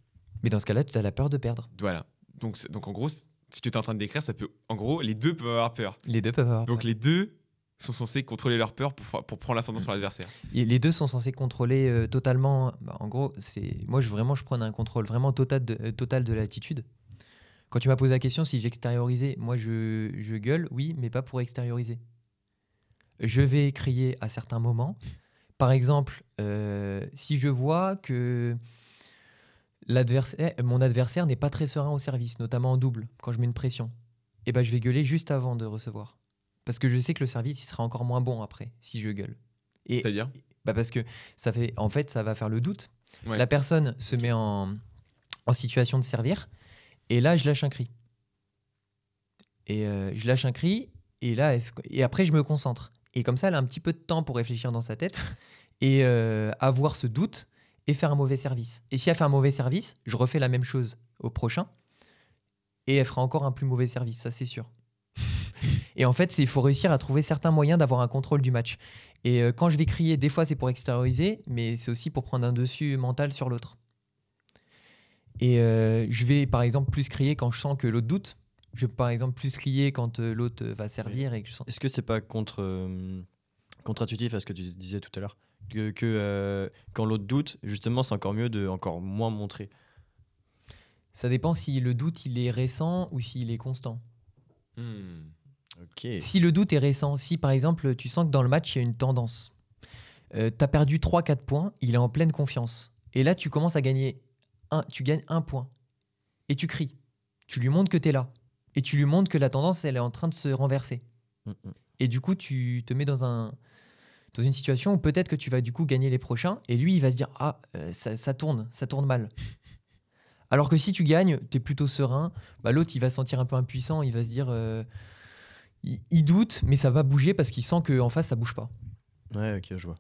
dans ce cas-là, tu as la peur de perdre. Voilà. Donc, donc en gros, ce que tu es en train de décrire, ça peut. En gros, les deux peuvent avoir peur. Les deux peuvent avoir Donc peur. les deux sont censés contrôler leur peur pour, pour prendre l'ascendant sur l'adversaire. Les deux sont censés contrôler euh, totalement. bah, en gros, c'est moi, je vraiment, je un contrôle vraiment total de, euh, total de l'attitude. Quand tu m'as posé la question si j'extériorisais, moi, je, je gueule, oui, mais pas pour extérioriser. Je vais crier à certains moments. Par exemple, euh, si je vois que mon adversaire n'est pas très serein au service, notamment en double, quand je mets une pression, et ben je vais gueuler juste avant de recevoir. Parce que je sais que le service, il sera encore moins bon après, si je gueule. Et C'est-à-dire? Bah parce que ça fait, en fait, ça va faire le doute. Ouais. La personne se met en, en situation de servir, et là, je lâche un cri. Et euh, je lâche un cri, et là, et après, je me concentre. Et comme ça, elle a un petit peu de temps pour réfléchir dans sa tête et euh, avoir ce doute et faire un mauvais service. Et si elle fait un mauvais service, je refais la même chose au prochain, et elle fera encore un plus mauvais service, ça c'est sûr. Et en fait, il faut réussir à trouver certains moyens d'avoir un contrôle du match. Et euh, quand je vais crier, des fois c'est pour extérioriser, mais c'est aussi pour prendre un dessus mental sur l'autre. Et euh, je vais par exemple plus crier quand je sens que l'autre doute. Je vais par exemple plus crier quand euh, l'autre va servir et que je sens. Est-ce que c'est pas contre, euh, contre-intuitif à ce que tu disais tout à l'heure que, que, euh, quand l'autre doute, justement, c'est encore mieux de encore moins montrer? Ça dépend si le doute il est récent ou s'il est constant. Hmm. Si le doute est récent, si par exemple tu sens que dans le match il y a une tendance, euh, tu as perdu 3-4 points, il est en pleine confiance. Et là tu commences à gagner, un, tu gagnes un point. Et tu cries. Tu lui montres que tu es là. Et tu lui montres que la tendance elle est en train de se renverser. Mm, mm. Et du coup tu te mets dans, un, dans une situation où peut-être que tu vas du coup gagner les prochains. Et lui il va se dire Ah, euh, ça, ça tourne, ça tourne mal. Alors que si tu gagnes, tu es plutôt serein, bah, l'autre il va se sentir un peu impuissant, il va se dire... euh, il, il doute, mais ça va bouger parce qu'il sent qu'en face, ça bouge pas. Ouais, ok, je vois.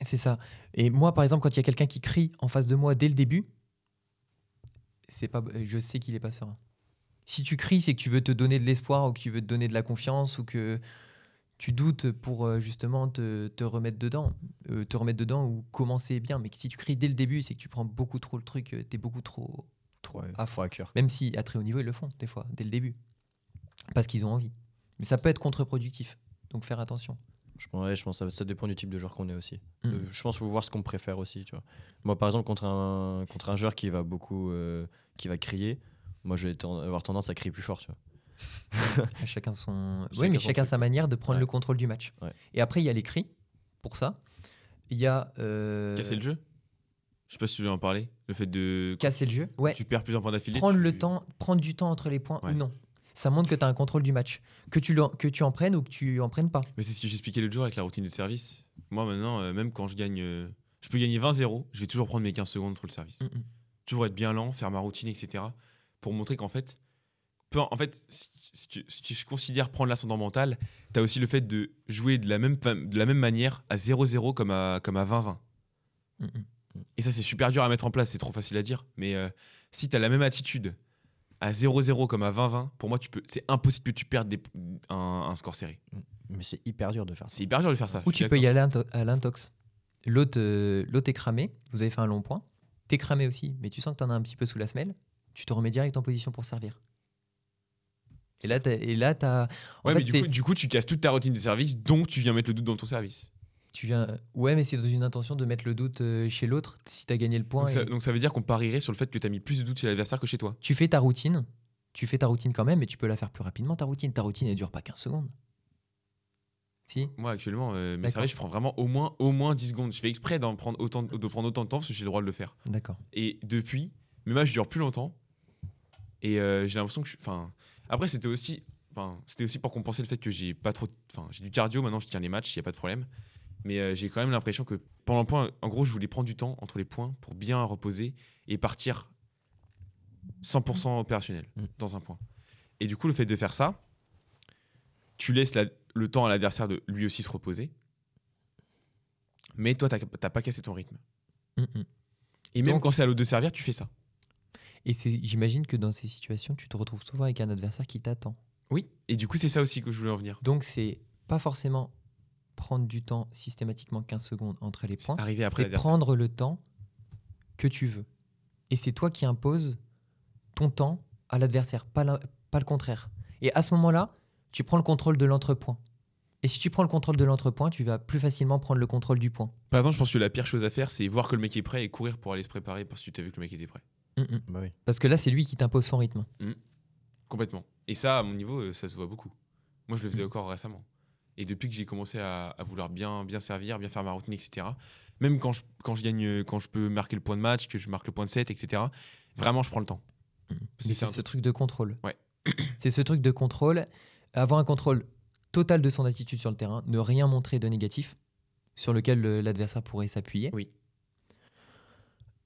C'est ça. Et moi, par exemple, quand il y a quelqu'un qui crie en face de moi dès le début, c'est pas, je sais qu'il est pas serein. Si tu cries, c'est que tu veux te donner de l'espoir ou que tu veux te donner de la confiance ou que tu doutes pour euh, justement te, te remettre dedans, euh, te remettre dedans ou commencer bien. Mais si tu cries dès le début, c'est que tu prends beaucoup trop le truc, euh, t'es beaucoup trop. Trop à fond à cœur. Même si à très haut niveau, ils le font des fois, dès le début, parce qu'ils ont envie. Mais ça peut être contre-productif. Donc faire attention. Je pense, ouais, je pense que ça, ça dépend du type de joueur qu'on est aussi. Mm. Euh, je pense qu'il faut voir ce qu'on préfère aussi. Tu vois. Moi, par exemple, contre un, contre un joueur qui va beaucoup euh, qui va crier, moi, je vais ten- avoir tendance à crier plus fort. Tu vois. Chacun son. Chacun oui, mais son chacun truc, sa manière de prendre Ouais. le contrôle du match. Ouais. Et après, il y a les cris pour ça. Il y a euh, Casser le jeu Je sais pas si tu veux en parler. Le fait de. casser le jeu. Ouais. Tu perds plusieurs points d'affilée. Prendre tu- le temps, prendre du temps entre les points Ouais. ou non. Ça montre que tu as un contrôle du match. Que tu, que tu en prennes ou que tu en prennes pas. Mais c'est ce que j'expliquais l'autre jour avec la routine de service. Moi maintenant, euh, même quand je gagne. euh, je peux gagner 20-0, je vais toujours prendre mes 15 secondes entre le service. Mm, mm. Toujours être bien lent, faire ma routine, etc. Pour montrer qu'en fait. peu- en fait, si, tu- si tu considères prendre l'ascendant mental, tu as aussi le fait de jouer de la même, de la même manière à 0-0 comme à, comme à 20-20. Mm, mm. Et ça, c'est super dur à mettre en place, c'est trop facile à dire. Mais euh, si tu as la même attitude à 0-0 comme à 20-20, pour moi, tu peux, c'est impossible que tu perdes des- un, un score serré. Mais c'est hyper dur de faire ça. C'est hyper dur de faire ça. Ou tu peux y aller à l'into- à l'intox. L'autre euh, l'autre est cramé. Vous avez fait un long point. T'es cramé aussi, mais tu sens que tu en as un petit peu sous la semelle. Tu te remets direct en position pour servir. Et là, t'as- et là, t'as. En Ouais, fait, mais du coup, du coup, tu casses toute ta routine de service, donc tu viens mettre le doute dans ton service. Tu viens... Ouais, mais c'est dans une intention de mettre le doute euh, chez l'autre si tu as gagné le point. Donc ça, et- donc ça veut dire qu'on parierait sur le fait que tu as mis plus de doute chez l'adversaire que chez toi. Tu fais ta routine, tu fais ta routine quand même, mais tu peux la faire plus rapidement, ta routine. Ta routine, elle dure pas 15 secondes. Si Moi, actuellement, euh, mes services, je prends vraiment au moins, au moins 10 secondes. Je fais exprès d'en prendre autant, de prendre autant de temps parce que j'ai le droit de le faire. D'accord. Et depuis, mes matchs durent plus longtemps. Et euh, j'ai l'impression que. je- Enfin, après, c'était aussi. Enfin, c'était aussi pour compenser le fait que j'ai pas trop. Enfin, j'ai du cardio. Maintenant, je tiens les matchs. Il y a pas de problème. Mais euh, j'ai quand même l'impression que pendant le point, en gros, je voulais prendre du temps entre les points pour bien reposer et partir 100% opérationnel Mm. dans un point. Et du coup, le fait de faire ça, tu laisses la- le temps à l'adversaire de lui aussi se reposer. Mais toi, t'as t'as pas cassé ton rythme. Mm, mm. Et même quand c'est à l'autre de servir, tu fais ça. Et j'imagine que dans ces situations, tu te retrouves souvent avec un adversaire qui t'attend. Oui. Et du coup, c'est ça aussi que je voulais en venir. Donc, c'est pas forcément prendre du temps systématiquement 15 secondes entre les points. Arriver après C'est prendre le temps que tu veux. Et c'est toi qui imposes ton temps à l'adversaire, pas, le contraire. Et à ce moment-là, tu prends le contrôle de l'entrepoint. Et si tu prends le contrôle de l'entrepoint, tu vas plus facilement prendre le contrôle du point. Par exemple, je pense que la pire chose à faire, c'est voir que le mec est prêt et courir pour aller se préparer parce que tu as vu que le mec était prêt. Mm, mm. Bah oui. Parce que là, c'est lui qui t'impose son rythme. Complètement. Et ça, à mon niveau, euh, ça se voit beaucoup. Moi, je le faisais Mm. encore récemment. Et depuis que j'ai commencé à, à vouloir bien, bien servir, bien faire ma routine, etc., même quand je, quand je gagne, quand je peux marquer le point de match, que je marque le point de set, etc., vraiment, je prends le temps. Mais c'est ce truc de contrôle. Ouais. c'est ce truc de contrôle. Avoir un contrôle total de son attitude sur le terrain, ne rien montrer de négatif sur lequel le- l'adversaire pourrait s'appuyer. Oui.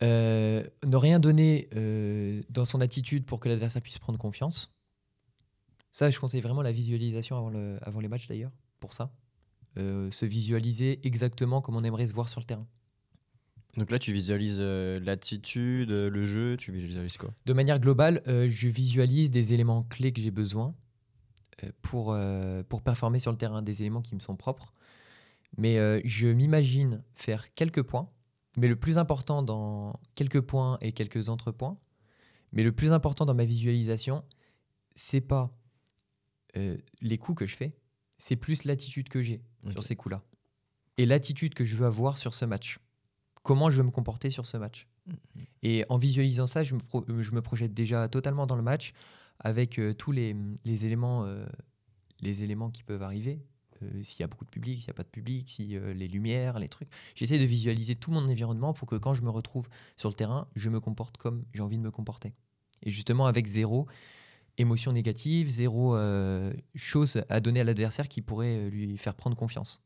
Euh, ne rien donner euh, dans son attitude pour que l'adversaire puisse prendre confiance. Ça, je conseille vraiment la visualisation avant, le- avant les matchs d'ailleurs, pour ça. Euh, se visualiser exactement comme on aimerait se voir sur le terrain. Donc là, tu visualises euh, l'attitude, euh, le jeu, tu visualises quoi? De manière globale, euh, je visualise des éléments clés que j'ai besoin pour, pour performer sur le terrain, des éléments qui me sont propres. Mais je m'imagine faire quelques points, mais le plus important dans quelques points et quelques entrepoints, mais le plus important dans ma visualisation, c'est pas les coups que je fais, c'est plus l'attitude que j'ai sur ces coups-là. Et l'attitude que je veux avoir sur ce match. Comment je veux me comporter sur ce match. Et en visualisant ça, je me, pro- euh, je me projette déjà totalement dans le match avec euh, tous les, les éléments, euh, les éléments qui peuvent arriver. Euh, s'il y a beaucoup de public, s'il n'y a pas de public, si les lumières, les trucs. J'essaie de visualiser tout mon environnement pour que quand je me retrouve sur le terrain, je me comporte comme j'ai envie de me comporter. Et justement avec zéro émotion négative, zéro euh, chose à donner à l'adversaire qui pourrait euh, lui faire prendre confiance.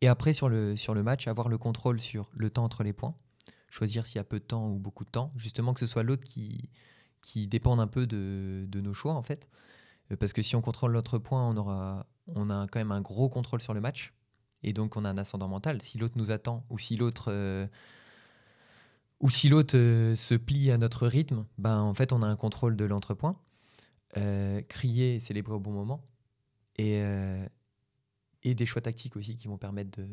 Et après sur le, sur match, avoir le contrôle sur le temps entre les points choisir s'il y a peu de temps ou beaucoup de temps, justement que ce soit l'autre qui, qui dépende un peu de, nos choix en fait. Euh, Parce que si on contrôle notre point, on, aura, a quand même un gros contrôle sur le match. Et donc on a un ascendant mental. Si l'autre nous attend ou si l'autre ou si l'autre euh, se plie à notre rythme, ben en fait on a un contrôle de l'entrepoint. Euh, crier et célébrer au bon moment. Et, euh, et des choix tactiques aussi qui vont permettre de,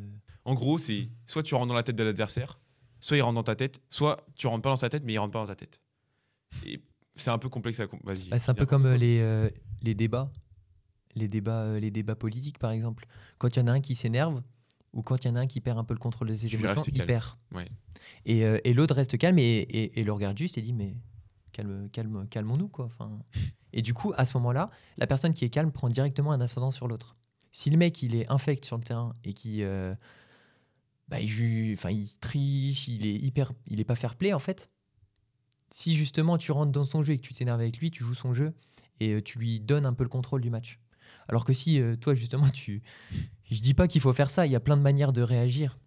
En gros, c'est soit tu rentres dans la tête de l'adversaire, soit il rentre dans ta tête, soit tu rentres pas dans sa tête, mais il rentre pas dans ta tête. Et c'est un peu complexe à. Vas-y. Bah, c'est un peu comme les, les débats. Les débats, les débats politiques, par exemple. Quand il y en a un qui s'énerve ou quand il y en a un qui perd un peu le contrôle de ses Tu émotions, il calme. perd. Ouais. Et, euh, et l'autre reste calme et, et- et le regarde juste et dit Mais calme, calme, calmons-nous. quoi. Enfin, et du coup, à ce moment-là, la personne qui est calme prend directement un ascendant sur l'autre. Si le mec il est infect sur le terrain et qui. euh, bah, il, enfin, il triche, il est hyper, il est pas fair play en fait. Si justement tu rentres dans son jeu et que tu t'énerves avec lui, tu joues son jeu et euh, tu lui donnes un peu le contrôle du match. Alors que si euh, toi justement tu, je dis pas qu'il faut faire ça, il y a plein de manières de réagir.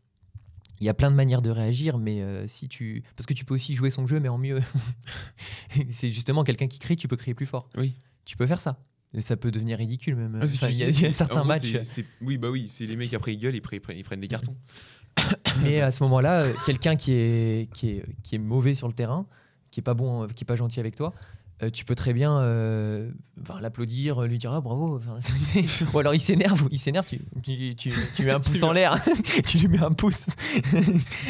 Il y a plein de manières de réagir, mais euh, si tu, parce que tu peux aussi jouer son jeu mais en mieux. c'est justement quelqu'un qui crie, tu peux crier plus fort. Oui. Tu peux faire ça. Et ça peut devenir ridicule même. Ah, Enfin, ce que il y a, y certains matchs. Oui, bah oui, c'est les mecs après ils gueulent, ils, ils prennent, des cartons. Mais à ce moment-là, euh, quelqu'un qui est, qui, est, qui est mauvais sur le terrain, qui est pas bon, euh, qui est pas gentil avec toi, euh, tu peux très bien euh, enfin, l'applaudir, lui dire ah bravo. Enfin, ou alors il s'énerve, il s'énerve, tu, tu, tu, tu mets un pouce en l'air, tu lui mets un pouce.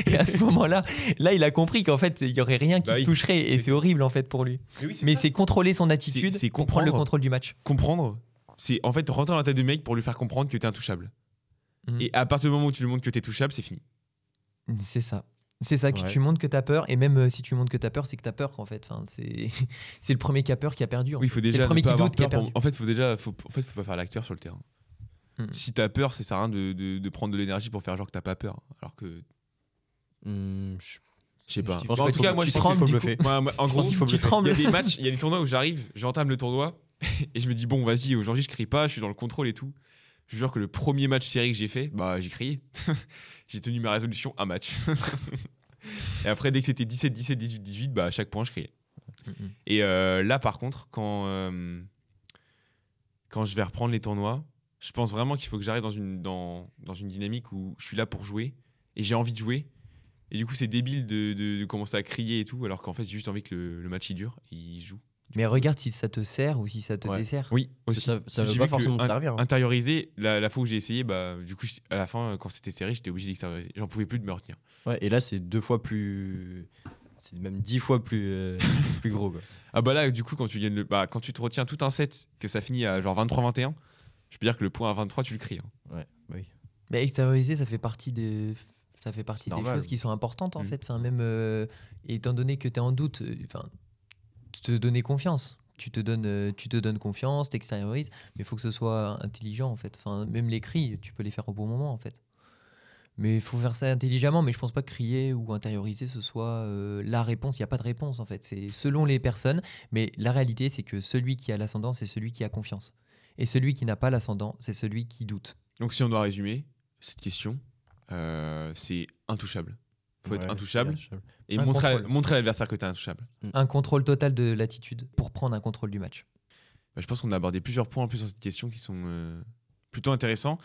et à ce moment-là, là il a compris qu'en fait il y aurait rien qui Bah toucherait et c'est horrible en fait pour lui. Mais oui, Mais c'est contrôler son attitude, C'est- comprendre le contrôle du match. comprendre. C'est en fait rentrer dans la tête du mec pour lui faire comprendre que t'es intouchable. Mhm. Et à partir du moment où tu lui montres que t'es touchable, c'est fini. C'est ça. C'est ça, que Ouais. tu montres que tu as peur, et même euh, si tu montres que tu as peur, c'est que tu as peur en fait. Enfin, c'est c'est le premier qui a peur qui a perdu. en Oui, il faut c'est déjà le premier qui doute qui a peur pour- perdu. En fait, faut déjà, faut, en fait, faut pas faire l'acteur sur le terrain. Mhm. Si t'as peur, ça sert à rien de, de- de prendre de l'énergie pour faire genre que t'as pas peur. Alors que, Hmm, je- je sais pas. Je Bon, pense en tout faut- cas, moi, tu je pense qu'il faut bluffer. En gros, qu'il faut il bluffer. y a des matchs, il y a des tournois où j'arrive, j'entame le tournoi et je me dis bon, vas-y, aujourd'hui je crie pas, je suis dans le contrôle et tout. Je jure que le premier match série que j'ai fait, bah j'ai crié. j'ai tenu ma résolution un match. et après, dès que c'était 17, 17, 18, 18, bah à chaque point je criais. Et euh, là, par contre, quand, euh, quand je vais reprendre les tournois, je pense vraiment qu'il faut que j'arrive dans une, dans, dans une dynamique où je suis là pour jouer et j'ai envie de jouer. Et du coup, c'est débile de, de- de commencer à crier et tout, alors qu'en fait, j'ai juste envie que le, le match il dure et il joue. Mais regarde si ça te sert ou si ça te Ouais. dessert. Oui, aussi. ça, ça veut pas forcément te servir. hein. Intérioriser, la, la fois où j'ai essayé, bah, du coup, à la fin, quand c'était serré, j'étais obligé d'extérioriser. J'en pouvais plus de me retenir. Ouais, et là, c'est deux fois plus. C'est même dix fois plus, euh, plus gros. Quoi. Ah bah là, du coup, quand tu gagnes le, bah, quand tu te retiens tout un set, que ça finit à genre 23-21, je peux dire que le point à 23, tu le cries. hein. Ouais, bah oui. Mais extérioriser, ça fait partie des, ça fait partie des Normal. choses qui sont importantes en Mhm. fait. Enfin, même euh, étant donné que tu es en doute, euh, te donner confiance. Tu te donnes, euh, tu te donnes confiance, t'extériorises, mais il faut que ce soit intelligent en fait. Enfin, même les cris, tu peux les faire au bon moment en fait. Mais il faut faire ça intelligemment, mais je pense pas que crier ou intérioriser ce soit euh, la réponse. Il n'y a pas de réponse en fait. C'est selon les personnes, mais la réalité c'est que celui qui a l'ascendant, c'est celui qui a confiance. Et celui qui n'a pas l'ascendant, c'est celui qui doute. Donc si on doit résumer cette question, euh, c'est intouchable. Faut être Ouais, intouchable intouchable. et Un montrer à, contrôle. montrer à l'adversaire que tu es intouchable. Un contrôle total de l'attitude pour prendre un contrôle du match. Bah, je pense qu'on a abordé plusieurs points en plus sur cette question qui sont euh, plutôt intéressants.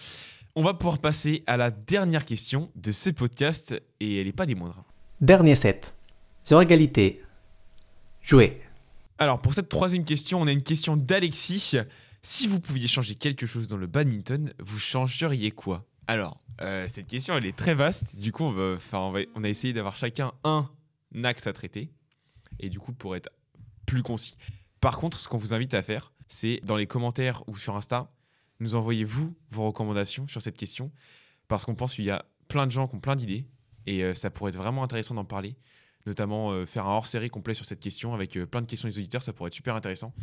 On va pouvoir passer à la dernière question de ce podcast et elle n'est pas des moindres. Dernier set. Zéro égalité. Jouer. Alors pour cette troisième question, on a une question d'Alexis. Si vous pouviez changer quelque chose dans le badminton, vous changeriez quoi? Alors, euh, cette question, elle est très vaste. Du coup, on, a essayé d'avoir chacun un axe à traiter. Et du coup, pour être plus concis. Par contre, ce qu'on vous invite à faire, c'est dans les commentaires ou sur Insta, nous envoyez vous vos recommandations sur cette question. Parce qu'on pense qu'il y a plein de gens qui ont plein d'idées. Et euh, ça pourrait être vraiment intéressant d'en parler notamment euh, faire un hors-série complet sur cette question avec euh, plein de questions des auditeurs, ça pourrait être super intéressant.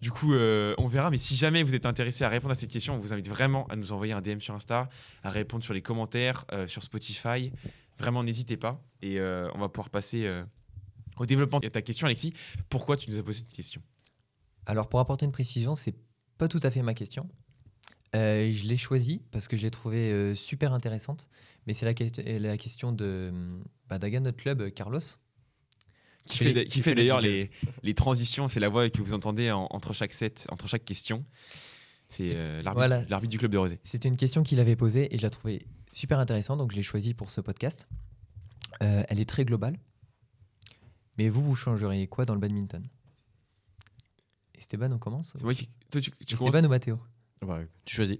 Du coup, euh, on verra, mais si jamais vous êtes intéressé à répondre à cette question, on vous invite vraiment à nous envoyer un DM sur Insta, à répondre sur les commentaires, sur Spotify. Vraiment, n'hésitez pas. Et on va pouvoir passer au développement de ta question, Alexis. Pourquoi tu nous as posé cette question? Alors pour apporter une précision, c'est pas tout à fait ma question. Euh, je l'ai choisie parce que je l'ai trouvée euh, super intéressante, mais c'est la, question- la question de bah, de notre club, euh, Carlos. Qui fait, qui d'ailleurs les, les transitions, c'est la voix que vous entendez en- entre chaque set, entre chaque question. C'est euh, l'arbitre Voilà. du club de Rosé. C'était une question qu'il avait posée et je la trouvais super intéressante, donc je l'ai choisie pour ce podcast. Euh, elle est très globale. Mais vous, vous changeriez quoi dans le badminton? Esteban, on commence? C'est moi qui. Toi, tu, tu commences? Esteban ou Mathéo? Ouais, tu choisis.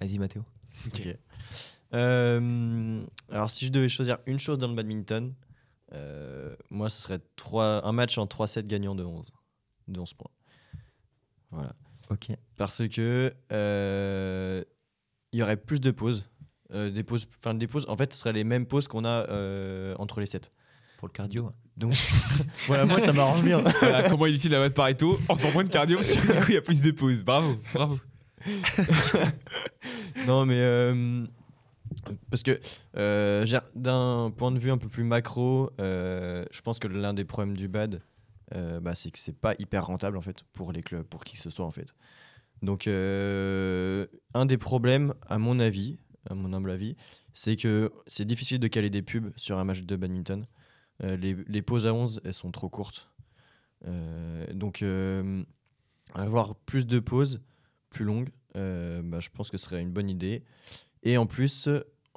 Vas-y, Mathéo. Ok. Euh, alors, si je devais choisir une chose dans le badminton, euh, moi, ce serait trois, un match en 3-7 gagnant de 11, de 11 points. Voilà. Ok. Parce que euh, il y aurait plus de pauses. Euh, des pauses, enfin des pauses. En fait, ce seraient les mêmes pauses qu'on a euh, entre les sets. Pour le cardio. Donc, voilà, moi, ça m'arrange bien. Voilà, comment il utilise la voie de Pareto en faisant moins de cardio, parce que du coup, il y a plus de pauses. Bravo, bravo. non, mais euh, parce que euh, d'un point de vue un peu plus macro, euh, je pense que l'un des problèmes du bad, bah, c'est que c'est pas hyper rentable en fait pour les clubs, pour qui que ce soit en fait. Donc, un des problèmes, à mon avis, à mon humble avis, c'est que c'est difficile de caler des pubs sur un match de badminton. Les, les pauses à 11, elles sont trop courtes. Donc, avoir plus de pauses, plus longues, euh, bah, je pense que ce serait une bonne idée. Et en plus,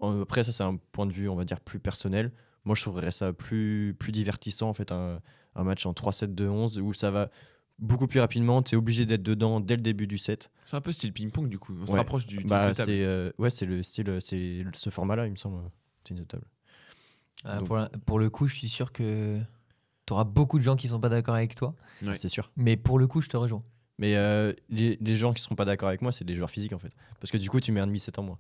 après, ça, c'est un point de vue, on va dire, plus personnel. Moi, je trouverais ça plus, plus divertissant, en fait, un, un match en 3-7 de 11 où ça va beaucoup plus rapidement. Tu es obligé d'être dedans dès le début du set. C'est un peu style ping-pong, du coup. On se rapproche du, Bah, c'est euh, ouais, c'est le style, euh, c'est ce format-là, il me semble. Tennis de table. Ah, pour, la- pour le coup, je suis sûr que tu auras beaucoup de gens qui sont pas d'accord avec toi. Ouais. C'est sûr. Mais pour le coup, je te rejoins. Mais euh, les, les gens qui seront pas d'accord avec moi, c'est des joueurs physiques, en fait. Parce que du coup, tu mets un demi-set en moins.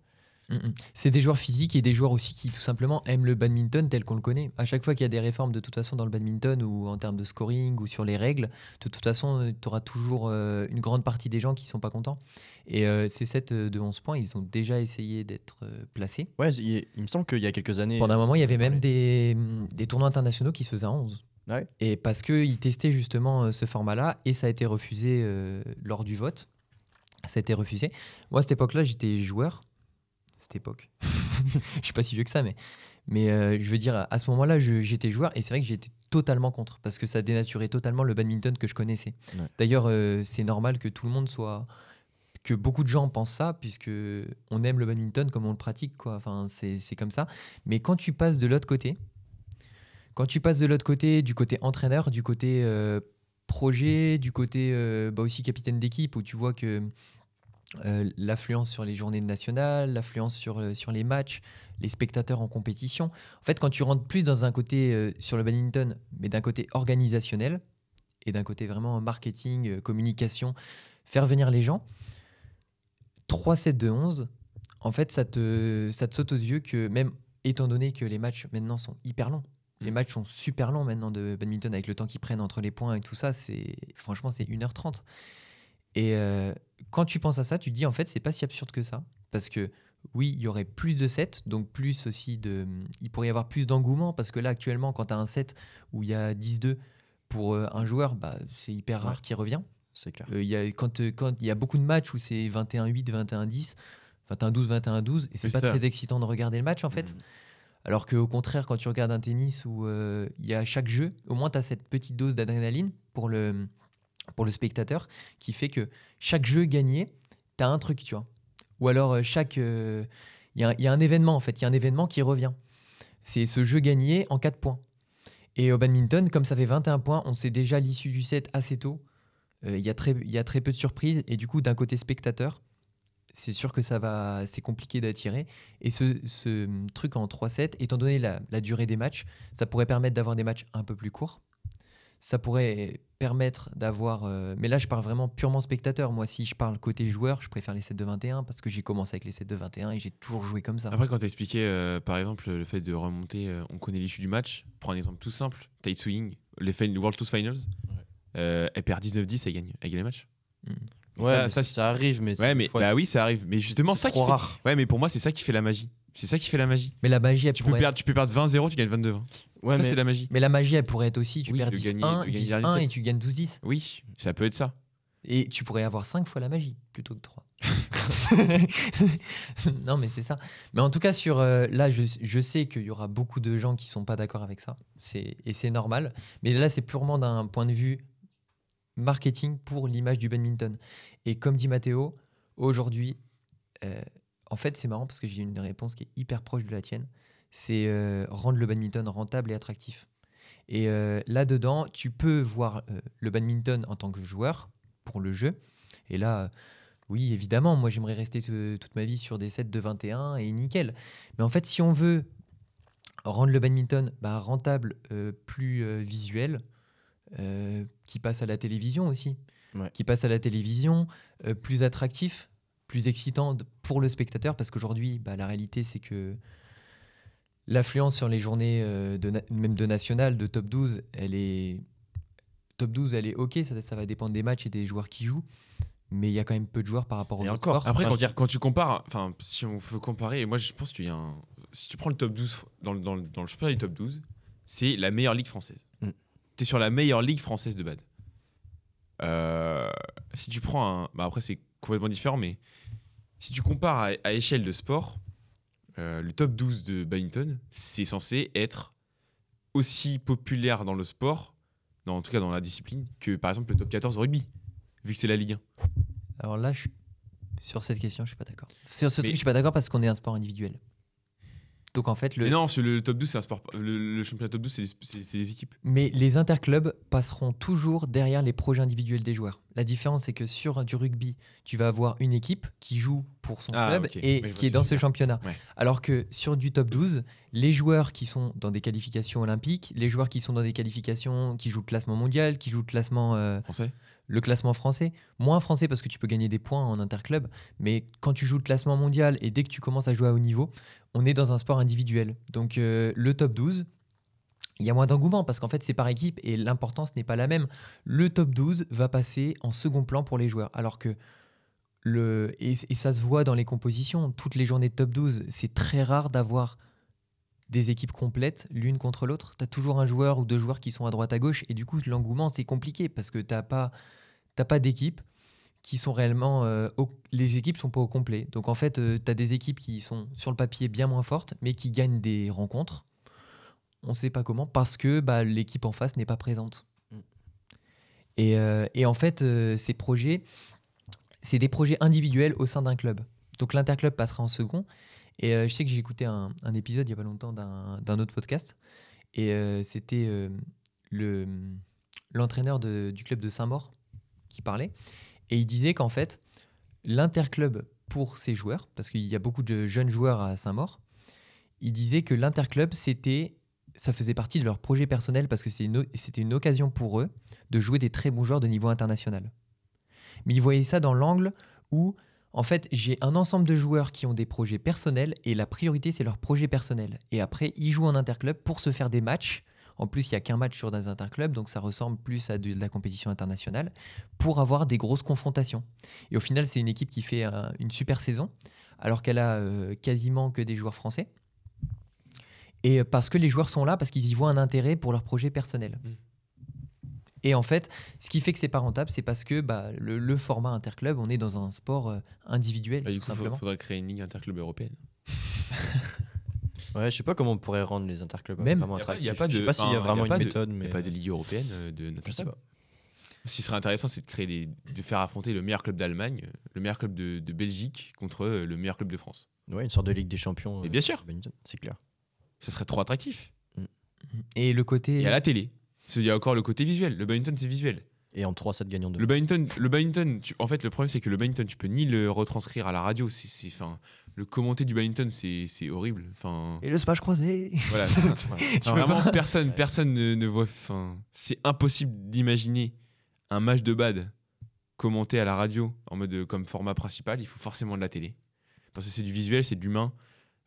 Mm, mm. C'est des joueurs physiques et des joueurs aussi qui tout simplement aiment le badminton tel qu'on le connaît. À chaque fois qu'il y a des réformes de toute façon dans le badminton ou en termes de scoring ou sur les règles, de toute façon, tu auras toujours euh, une grande partie des gens qui sont pas contents. Et euh, ces sets euh, de 11 points, ils ont déjà essayé d'être euh, placés. Ouais, il, il me semble qu'il y a quelques années. Pendant un euh, moment, il y avait même des, des tournois internationaux qui se faisaient à 11. Ouais. Et parce qu'ils testaient justement euh, ce format-là, et ça a été refusé euh, lors du vote. Ça a été refusé. Moi, à cette époque-là, j'étais joueur. Cette époque. je suis pas si vieux que ça, mais, mais euh, je veux dire, à ce moment-là, j'étais joueur, et c'est vrai que j'étais totalement contre, parce que ça dénaturait totalement le badminton que je connaissais. Ouais. D'ailleurs, euh, c'est normal que tout le monde soit que beaucoup de gens pensent ça puisque on aime le badminton comme on le pratique quoi enfin c'est c'est comme ça mais quand tu passes de l'autre côté quand tu passes de l'autre côté du côté entraîneur du côté euh, projet du côté euh, bah aussi capitaine d'équipe où tu vois que euh, l'affluence sur les journées nationales l'affluence sur, sur les matchs les spectateurs en compétition en fait quand tu rentres plus dans un côté sur le badminton mais d'un côté organisationnel et d'un côté vraiment marketing communication faire venir les gens 3 sets de 11, en fait, ça te, ça te saute aux yeux que même étant donné que les matchs maintenant sont hyper longs, Les Mm. matchs sont super longs maintenant de badminton avec le temps qu'ils prennent entre les points et tout ça. C'est franchement c'est 1h30. Et euh, quand tu penses à ça, tu te dis en fait c'est pas si absurde que ça parce que oui, il y aurait plus de sets, donc plus aussi de il pourrait y avoir plus d'engouement parce que là actuellement quand tu as un set où il y a 10-2 pour euh, un joueur, bah, c'est hyper rare Ouais. qu'il revient. C'est clair. Euh, il y a, quand euh, quand il y a beaucoup de matchs où c'est 21-8, 21-10, 21-12, 21-12, et c'est pas ça. très excitant de regarder le match en fait. Mm. Alors qu'au contraire, quand tu regardes un tennis où euh, il y a chaque jeu, au moins tu as cette petite dose d'adrénaline pour le, spectateur qui fait que chaque jeu gagné, tu as un truc, tu vois. Ou alors euh, chaque. euh, Il y, a- un événement en fait, il y a un événement qui revient. C'est ce jeu gagné en 4 points. Et au badminton, comme ça fait 21 points, on sait déjà l'issue du set assez tôt. Il y a très peu de surprises. Et du coup, d'un côté spectateur, c'est sûr que ça va, c'est compliqué d'attirer. Et ce, ce truc en 3-7, étant donné la, la durée des matchs, ça pourrait permettre d'avoir des matchs un peu plus courts. Ça pourrait permettre d'avoir. euh, mais là, je parle vraiment purement spectateur. Moi, si je parle côté joueur, je préfère les sets de 21 parce que j'ai commencé avec les sets de 21 et j'ai toujours joué comme ça. Après, quand tu expliqué, par exemple, le fait de remonter, euh, on connaît l'issue du match. Prends un exemple tout simple Tai Tzu Ying, les World Tour Finals. Euh, elle perd 19-10, elle gagne, elle gagne les matchs. Mm. Ouais, Ça- arrive, mais Ouais, mais fois- bah oui, ça arrive. Mais justement, c'est ça qui trop fait- rare. Ouais, mais pour moi, c'est ça qui fait la magie. C'est ça qui fait la magie. Mais la magie, elle Tu peux, pourrait perdre, tu peux perdre 20-0, tu gagnes 22. Ouais, ça, mais c'est la magie. Mais la magie, elle pourrait être aussi, tu Oui, perds de 10-1, gagner- de gagner 10-1 dernier et tu gagnes 12-10. Oui, ça peut être ça. Et tu pourrais avoir 5 fois la magie plutôt que 3. non, mais c'est ça. Mais en tout cas, sur euh, là, je, je sais qu'il y aura beaucoup de gens qui sont pas d'accord avec ça. C'est- Et c'est normal. Mais là, c'est purement d'un point de vue marketing pour l'image du badminton. Et comme dit Mathéo, aujourd'hui, euh, en fait, c'est marrant parce que j'ai une réponse qui est hyper proche de la tienne. C'est euh, rendre le badminton rentable et attractif. Et euh, là-dedans, tu peux voir le badminton en tant que joueur pour le jeu. Et là, oui, évidemment, moi j'aimerais rester toute ma vie sur des sets de 21 et nickel. Mais en fait, si on veut rendre le badminton bah, rentable, plus visuel, euh, qui passe à la télévision aussi, Ouais. qui passe à la télévision, euh, plus attractif, plus excitant pour le spectateur, parce qu'aujourd'hui, bah, la réalité, c'est que l'affluence sur les journées, euh, de même de national, de top 12, elle est top 12, elle est ok, ça, ça va dépendre des matchs et des joueurs qui jouent, mais il y a quand même peu de joueurs par rapport aux Et autres encore, sports. Après, Enfin, quand, tu compares, enfin, si on veut comparer, moi je pense qu'il y a un. Si tu prends le top 12 dans, le- dans, le- dans le championnat du top 12, c'est la meilleure ligue française. Mm. Tu es sur la meilleure ligue française de bad. Euh, si tu prends un. Bah après, c'est complètement différent, mais si tu compares à, à échelle de sport, euh, le top 12 de badminton, c'est censé être aussi populaire dans le sport, dans, en tout cas dans la discipline, que par exemple le top 14 au rugby, vu que c'est la Ligue 1. Alors là, je sur cette question, je suis pas d'accord. Sur ce Mais- truc, je suis pas d'accord parce qu'on est un sport individuel. Donc en fait, le, Mais non, le top 12, c'est un sport. Le, le championnat top 12, c'est des- équipes. Mais les interclubs passeront toujours derrière les projets individuels des joueurs. La différence, c'est que sur du rugby, tu vas avoir une équipe qui joue pour son Ah, club et qui est dans ce championnat. Ouais. Alors que sur du top 12, les joueurs qui sont dans des qualifications olympiques, les joueurs qui sont dans des qualifications, qui jouent le classement mondial, qui jouent le classement, euh, Français le classement français, moins français parce que tu peux gagner des points en interclub, mais quand tu joues le classement mondial et dès que tu commences à jouer à haut niveau, on est dans un sport individuel. Donc euh, le top 12, il y a moins d'engouement parce qu'en fait c'est par équipe et l'importance n'est pas la même. Le top 12 va passer en second plan pour les joueurs, alors que le et, ça se voit dans les compositions. Toutes les journées de top 12, c'est très rare d'avoir des équipes complètes l'une contre l'autre. Tu as toujours un joueur ou deux joueurs qui sont à droite à gauche et du coup l'engouement c'est compliqué parce que t'as pas t'as pas d'équipes qui sont réellement euh, au- les équipes sont pas au complet. Donc en fait, tu as des équipes qui sont sur le papier bien moins fortes mais qui gagnent des rencontres. On sait pas comment parce que bah, l'équipe en face n'est pas présente. Mm. Et, euh, et en fait, euh, ces projets, c'est des projets individuels au sein d'un club. Donc l'interclub passera en second. Et euh, je sais que j'ai écouté un, un épisode il y a pas longtemps d'un autre podcast. Et euh, c'était euh, le l'entraîneur du club de Saint-Maur qui parlait. Et il disait qu'en fait, l'interclub pour ses joueurs, parce qu'il y a beaucoup de jeunes joueurs à Saint-Maur, il disait que l'interclub, c'était, ça faisait partie de leur projet personnel parce que c'était une occasion pour eux de jouer des très bons joueurs de niveau international. Mais il voyait ça dans l'angle où, en fait, j'ai un ensemble de joueurs qui ont des projets personnels et la priorité, c'est leur projet personnel. Et après, ils jouent en interclub pour se faire des matchs En plus, il n'y a qu'un match sur des interclubs, donc ça ressemble plus à de, de la compétition internationale, pour avoir des grosses confrontations. Et au final, c'est une équipe qui fait un- une super saison, alors qu'elle a euh, quasiment que des joueurs français. Et parce que les joueurs sont là, parce qu'ils y voient un intérêt pour leur projet personnel. Mm. Et en fait, ce qui fait que c'est pas rentable, c'est parce que bah, le, le format interclub, on est dans un sport euh, individuel, Bah, du tout coup, il faudrait créer une ligue interclub européenne. Ouais, je sais pas comment on pourrait rendre les interclubs Même- vraiment Il y a pas- il attractifs. y a pas je sais pas s'il y enfin, a vraiment il y a une pas de- méthode, Il mais n'y a pas de ligue européenne euh, de notre je sais club. pas. Ce qui serait intéressant, c'est de créer des, de faire affronter le meilleur club d'Allemagne, le meilleur club de, de Belgique contre euh, le meilleur club de France. Ouais, une sorte de Ligue des Champions. Mais euh, bien sûr. badminton, c'est clair. Ça serait trop attractif. Et le côté. Et à la télé, il y a encore le côté visuel. Le badminton, c'est visuel. Et en 3-7 gagnants de. Le badminton, le badminton tu- en fait, le problème, c'est que le badminton, tu peux ni le retranscrire à la radio. C'est, enfin, le commenter du badminton, c'est, c'est horrible. Enfin, Et le smash croisé voilà. Voilà. Enfin, peux vraiment, pas. personne, personne ne, ne voit. C'est impossible d'imaginer un match de bad commenté à la radio en mode euh, comme format principal. Il faut forcément de la télé parce que c'est du visuel, c'est de l'humain.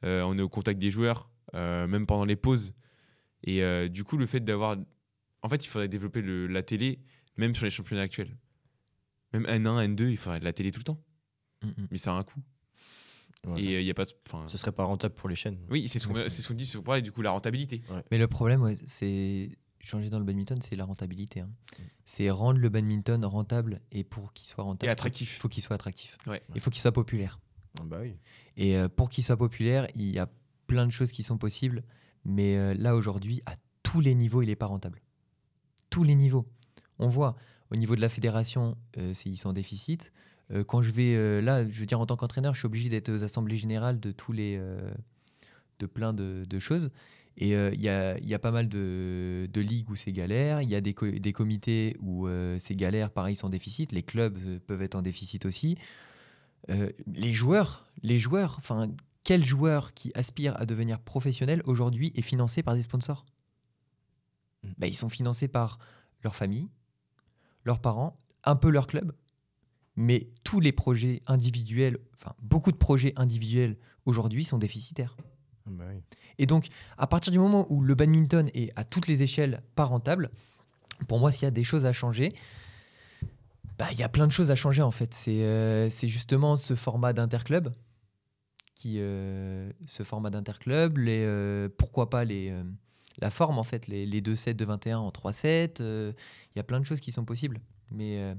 Euh, on est au contact des joueurs, euh, même pendant les pauses. Et euh, du coup, le fait d'avoir, en fait, il faudrait développer le- la télé, même sur les championnats actuels. Même N1, N2, il faudrait de la télé tout le temps. Mm, mm. Mais ça a un coût. Voilà. Et euh, il y a pas. Enfin, Ce serait pas rentable pour les chaînes. oui, c'est ce qu'on qu'on dit. C'est pour parler du coup la rentabilité. Mais le problème, ouais, c'est changer dans le badminton, c'est la rentabilité. hein. C'est rendre le badminton rentable et pour qu'il soit rentable, Et attractif. Il faut qu'il soit attractif. Ouais. Il faut qu'il soit populaire. Ah bah oui. Et euh, pour qu'il soit populaire, il y a plein de choses qui sont possibles. Mais euh, là, aujourd'hui, à tous les niveaux, il n'est pas rentable. Tous les niveaux. On voit, au niveau de la fédération, euh, c'est- ils sont en déficit. Euh, quand je vais euh, là, je veux dire, en tant qu'entraîneur, je suis obligé d'être aux assemblées générales de tous les. euh, de plein de, de choses. Et il y, a, y a pas mal de, de ligues où c'est galère. Il y a des, co- des comités où c'est galère, pareil, ils sont en déficit. Les clubs peuvent être en déficit aussi. Les joueurs, les joueurs, enfin, quel joueur qui aspire à devenir professionnel aujourd'hui est financé par des sponsors? Mm. Bah, Ils sont financés par leur famille, leurs parents, un peu leur club, mais tous les projets individuels, enfin beaucoup de projets individuels aujourd'hui sont déficitaires. Ah bah oui. Et donc, à partir du moment où le badminton est à toutes les échelles pas rentable, pour moi, s'il y a des choses à changer, bah, il y a plein de choses à changer en fait. C'est euh, justement ce format d'interclub, qui, euh, ce format d'interclub, les, euh, pourquoi pas les, euh, la forme en fait, les, les deux sets de 21 en 3 sets. euh, Il y a plein de choses qui sont possibles. Mais euh,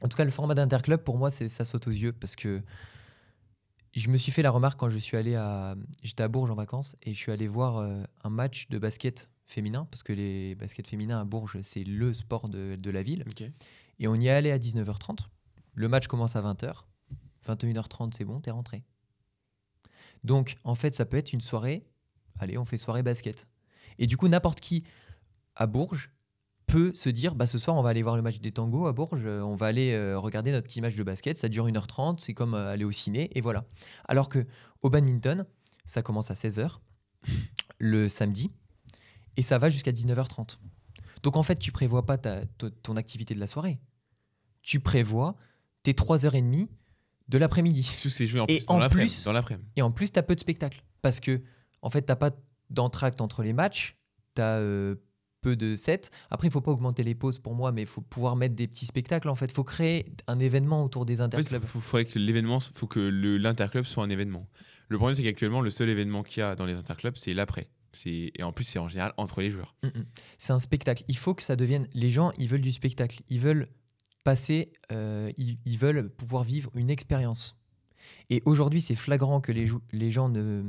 en tout cas, le format d'interclub, pour moi, ça saute aux yeux parce que je me suis fait la remarque quand je suis allé à. J'étais à Bourges en vacances et je suis allé voir euh, un match de basket féminin parce que les baskets féminins à Bourges, c'est le sport de, de la ville. Et on y est allé à 19h30. Le match commence à 20h. 21h30, c'est bon, t'es rentré. Donc, en fait, ça peut être une soirée. Allez, on fait soirée basket. Et du coup, n'importe qui à Bourges peut se dire bah, ce soir, on va aller voir le match des tangos à Bourges. euh, On va aller euh, regarder notre petit match de basket. Ça dure 1h30. C'est comme euh, aller au ciné. Et voilà. Alors que au badminton, ça commence à 16h le samedi et ça va jusqu'à 19h30. Donc en fait, tu prévois pas ta, to- ton activité de la soirée. Tu prévois tes 3h30 de l'après-midi. Tous ces jeux en Et plus dans en plus- Dans l'après-midi. Et en plus, tu as peu de spectacles. Parce que, en fait, tu pas d'entracte entre les matchs. Tu as peu de sets. Après, il faut pas augmenter les pauses pour moi, mais il faut pouvoir mettre des petits spectacles. En fait, il faut créer un événement autour des En fait, interclubs. il faudrait que l'événement, faut que l'interclub soit un événement. Le problème, c'est qu'actuellement, le seul événement qu'il y a dans les interclubs, c'est l'après. Et en plus, c'est en général entre les joueurs. Mm, mm. C'est un spectacle. Il faut que ça devienne. Les gens, ils veulent du spectacle. Ils veulent passer. euh, ils, ils veulent pouvoir vivre une expérience. Et aujourd'hui, c'est flagrant que les, les gens ne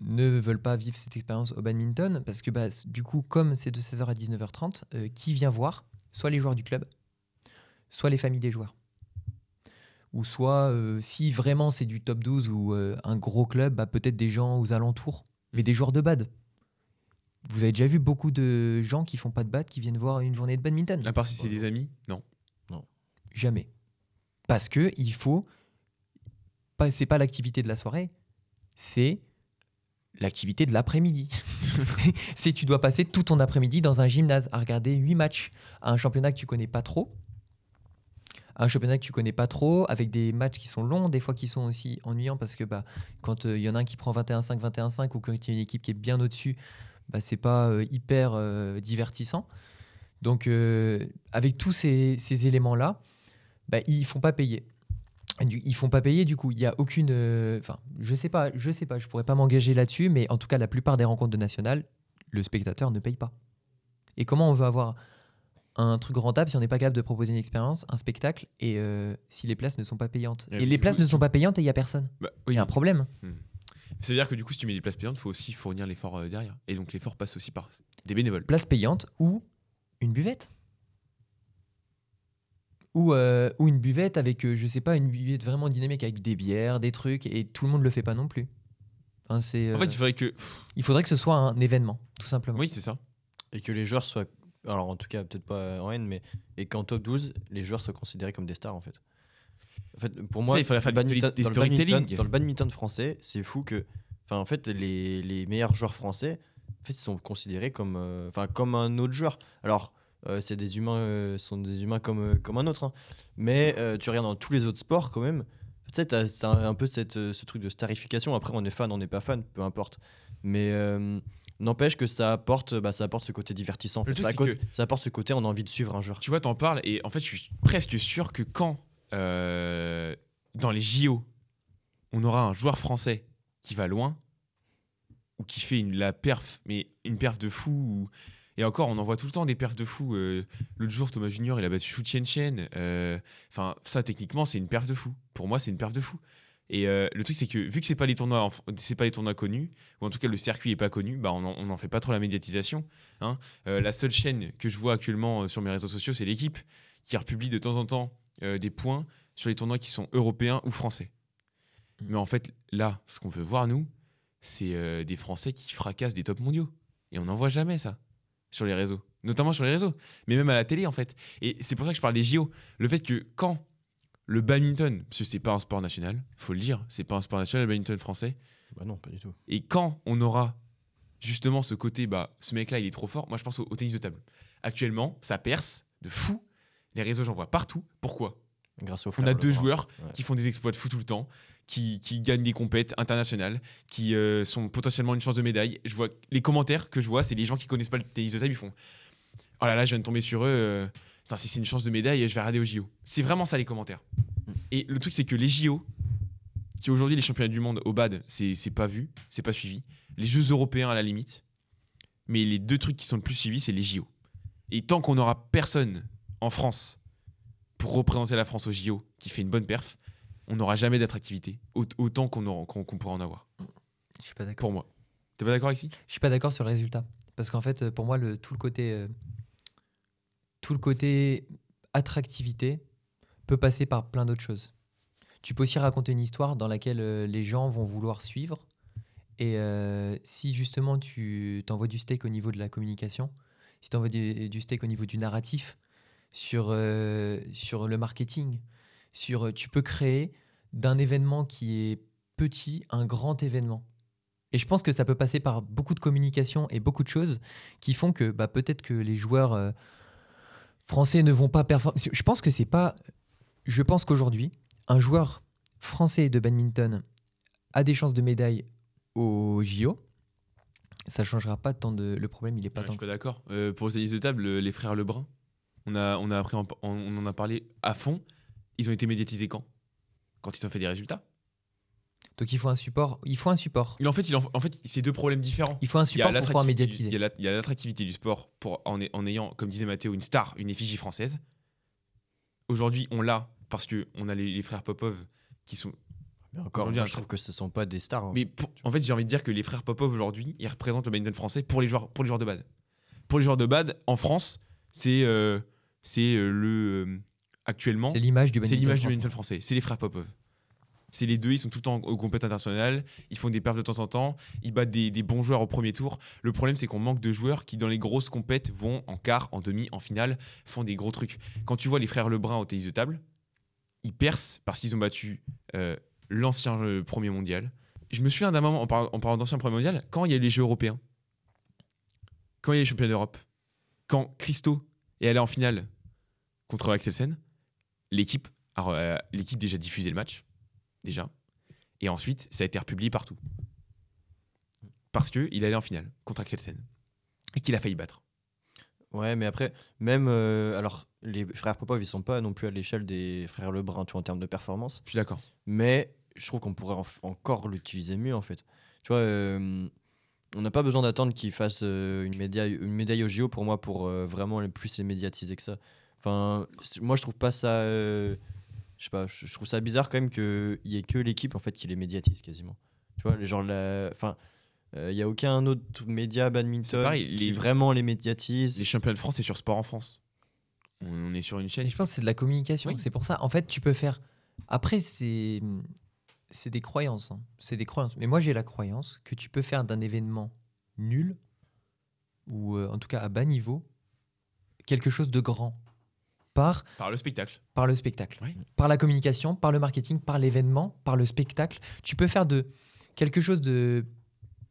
ne veulent pas vivre cette expérience au badminton parce que bah, du coup, comme c'est de 16h à 19h30, euh, qui vient voir Soit les joueurs du club, soit les familles des joueurs. Ou soit, euh, si vraiment c'est du top 12 ou euh, un gros club, bah, peut-être des gens aux alentours, mais des joueurs de bad. Vous avez déjà vu beaucoup de gens qui font pas de bad qui viennent voir une journée de badminton À part si c'est des amis, non. Jamais. Parce que il faut. Pas, c'est pas l'activité de la soirée, c'est l'activité de l'après-midi. c'est tu dois passer tout ton après-midi dans un gymnase à regarder huit matchs à un championnat que tu connais pas trop. Un championnat que tu connais pas trop, avec des matchs qui sont longs, des fois qui sont aussi ennuyants parce que bah, quand il y en a un qui prend 21-5, 21-5 ou quand il y a une équipe qui est bien au-dessus, bah, c'est pas euh, hyper euh, divertissant. Donc, euh, avec tous ces, ces éléments-là, bah, ils font pas payer. Ils font pas payer, du coup, il y a aucune. euh, Enfin, je sais pas, je sais pas, je pourrais pas m'engager là-dessus, mais en tout cas, la plupart des rencontres de national, le spectateur ne paye pas. Et comment on veut avoir un truc rentable si on n'est pas capable de proposer une expérience, un spectacle, et euh, si les places ne sont pas payantes? Et les coup, places ne sont pas payantes et il y a personne. Bah, Il oui. y a un problème. Ça veut dire que du coup, si tu mets des places payantes, il faut aussi fournir l'effort euh, derrière. Et donc l'effort passe aussi par des bénévoles. place payante ou une buvette. Ou, euh, ou une buvette avec, euh, je sais pas, une buvette vraiment dynamique avec des bières, des trucs, et tout le monde le fait pas non plus. C'est, En euh, fait, il faudrait que. il faudrait que ce soit un événement, tout simplement. Oui, c'est ça. Et que les joueurs soient. Alors, en tout cas, peut-être pas en N, mais. Et qu'en top 12, les joueurs soient considérés comme des stars, en fait. En fait, pour moi, il faudrait faire le badminton- des dans, le badminton, storytelling. dans le badminton français, c'est fou que. Enfin, en fait, les, les meilleurs joueurs français, en fait, ils sont considérés comme, euh, enfin, comme un autre joueur. Alors, euh, c'est des humains, euh, sont des humains comme, euh, comme un autre. hein. Mais tu regardes dans tous les autres sports, quand même. Tu sais, t'as- c'est un, peu cette, ce truc de starification. Après, on est fan, on n'est pas fan, peu importe. Mais n'empêche que ça apporte, bah, ça apporte ce côté divertissant. en fait. ça, que- ça apporte ce côté, on a envie de suivre un joueur. Tu vois, t'en parles, et en fait, je suis presque sûr que quand, euh, dans les JO, on aura un joueur français qui va loin, ou qui fait une, la perf, mais une perf de fou, ou- et encore, on en voit tout le temps des perfs de fou. euh, L'autre jour, Thomas Junior, il a battu Xu Chen Chen. Enfin, ça, techniquement, c'est une perf de fou. Pour moi, c'est une perf de fou. Et euh, le truc, c'est que vu que c'est pas les tournois, c'est pas les tournois connus, ou en tout cas le circuit est pas connu, bah on en, on en fait pas trop la médiatisation. hein. Euh, la seule chaîne que je vois actuellement sur mes réseaux sociaux, c'est l'équipe qui republie de temps en temps des points sur les tournois qui sont européens ou français. Mm. Mais en fait, là, ce qu'on veut voir nous, c'est euh, des Français qui fracassent des tops mondiaux. Et on n'en voit jamais ça sur les réseaux, notamment sur les réseaux, mais même à la télé en fait. Et c'est pour ça que je parle des JO. Le fait que quand le badminton, parce que c'est pas un sport national, faut le dire, c'est pas un sport national le badminton français, Bah non, pas du tout. et quand on aura justement ce côté, bah, ce mec-là, il est trop fort, moi je pense au, au tennis de table. Actuellement, ça perce de fou. Les réseaux, j'en vois partout. Pourquoi? Grâce au On a deux joueurs Ouais. qui font des exploits de fou tout le temps, qui, qui gagnent des compètes internationales, qui euh, sont potentiellement une chance de médaille. Je vois les commentaires que je vois, c'est les gens qui connaissent pas le tennis de table, ils font Oh là là, je viens de tomber sur eux. euh, Putain, si c'est une chance de médaille, je vais regarder aux JO. C'est vraiment ça les commentaires. Mm. Et le truc, c'est que les JO, qui aujourd'hui les championnats du monde au BAD, c'est c'est pas vu, c'est pas suivi. Les Jeux européens à la limite. Mais les deux trucs qui sont le plus suivis, c'est les JO. Et tant qu'on n'aura personne en France pour représenter la France aux JO qui fait une bonne perf, on n'aura jamais d'attractivité, au- autant qu'on pourra en avoir. Je suis pas d'accord. Pour moi. T'es pas d'accord, Alexis? Je suis pas d'accord sur le résultat. Parce qu'en fait, euh, pour moi, le, tout le côté, euh, tout le côté attractivité peut passer par plein d'autres choses. Tu peux aussi raconter une histoire dans laquelle euh, les gens vont vouloir suivre. Et euh, si justement tu t'envoies du steak au niveau de la communication, si tu envoies du, du steak au niveau du narratif, sur, sur le marketing, sur, euh, tu peux créer d'un événement qui est petit un grand événement. Et je pense que ça peut passer par beaucoup de communication et beaucoup de choses qui font que bah, peut-être que les joueurs euh, français ne vont pas performer. Je pense que c'est pas. Je pense qu'aujourd'hui, un joueur français de badminton a des chances de médaille au JO. Ça changera pas tant de. Le problème, il est pas Ouais, Je tant. suis d'accord. Euh, pour le tennis de table, les frères Lebrun, on a, on a appris, en- on en a parlé à fond. Ils ont été médiatisés quand? Quand ils ont fait des résultats? Donc il faut un support. Il faut un support. Mais en fait, il en, en fait, c'est deux problèmes différents. Il faut un Il support pour pouvoir médiatiser. il y a il l'attractivité du sport pour, en, en ayant, comme disait Mathéo, une star, une effigie française. Aujourd'hui, on l'a parce qu'on a les, les frères Popov qui sont. Mais encore, moi, je trouve que ce sont pas des stars. hein. Mais pour- en fait, j'ai envie de dire que les frères Popov aujourd'hui, ils représentent le badminton français pour les joueurs, pour les joueurs de bad. Pour les joueurs de bad, en France, c'est euh, c'est euh, le euh, actuellement, C'est l'image du badminton. l'image du français. C'est les frères Popov. C'est les deux, ils sont tout le temps au compétition internationale, ils font des perfs de temps en temps, ils battent des, des bons joueurs au premier tour. Le problème, c'est qu'on manque de joueurs qui, dans les grosses compètes, vont en quart, en demi, en finale, font des gros trucs. Quand tu vois les frères Lebrun au tennis de table, ils percent parce qu'ils ont battu euh, l'ancien euh, premier mondial. Je me souviens d'un moment, en par- en parlant d'ancien premier mondial, quand il y a eu les Jeux européens, quand il y a eu les championnats d'Europe, quand Christo est allé en finale contre Axelsen, l'équipe a- euh, l'équipe déjà diffusé le match, déjà, et ensuite ça a été republié partout. Parce qu'il allait en finale contre Axelsen. et qu'il a failli battre. Ouais, mais après, même. euh, alors, les frères Popov, ils sont pas non plus à l'échelle des frères Lebrun, tu vois, en termes de performance. Je suis d'accord. Mais je trouve qu'on pourrait en- encore l'utiliser mieux, en fait. Tu vois, euh, on n'a pas besoin d'attendre qu'ils fassent euh, une, médaille, une médaille au JO pour moi, pour vraiment plus les médiatiser que ça. Enfin, moi, je trouve pas ça. euh, je sais pas, je trouve ça bizarre quand même qu'il y ait que l'équipe, en fait, qui les médiatise quasiment. Tu vois, les la. Enfin. Il n'y a aucun autre média badminton pareil, qui les- vraiment les médiatise. Les championnats de France, c'est sur Sport en France. On on est sur une chaîne. Et je pense que c'est de la communication. Oui. C'est pour ça. En fait, tu peux faire. Après, c'est c'est des croyances. hein. C'est des croyances. Mais moi, j'ai la croyance que tu peux faire d'un événement nul ou euh, en tout cas à bas niveau quelque chose de grand par Par le spectacle. par le spectacle, Oui. par la communication, par le marketing, par l'événement, par le spectacle. Tu peux faire de quelque chose de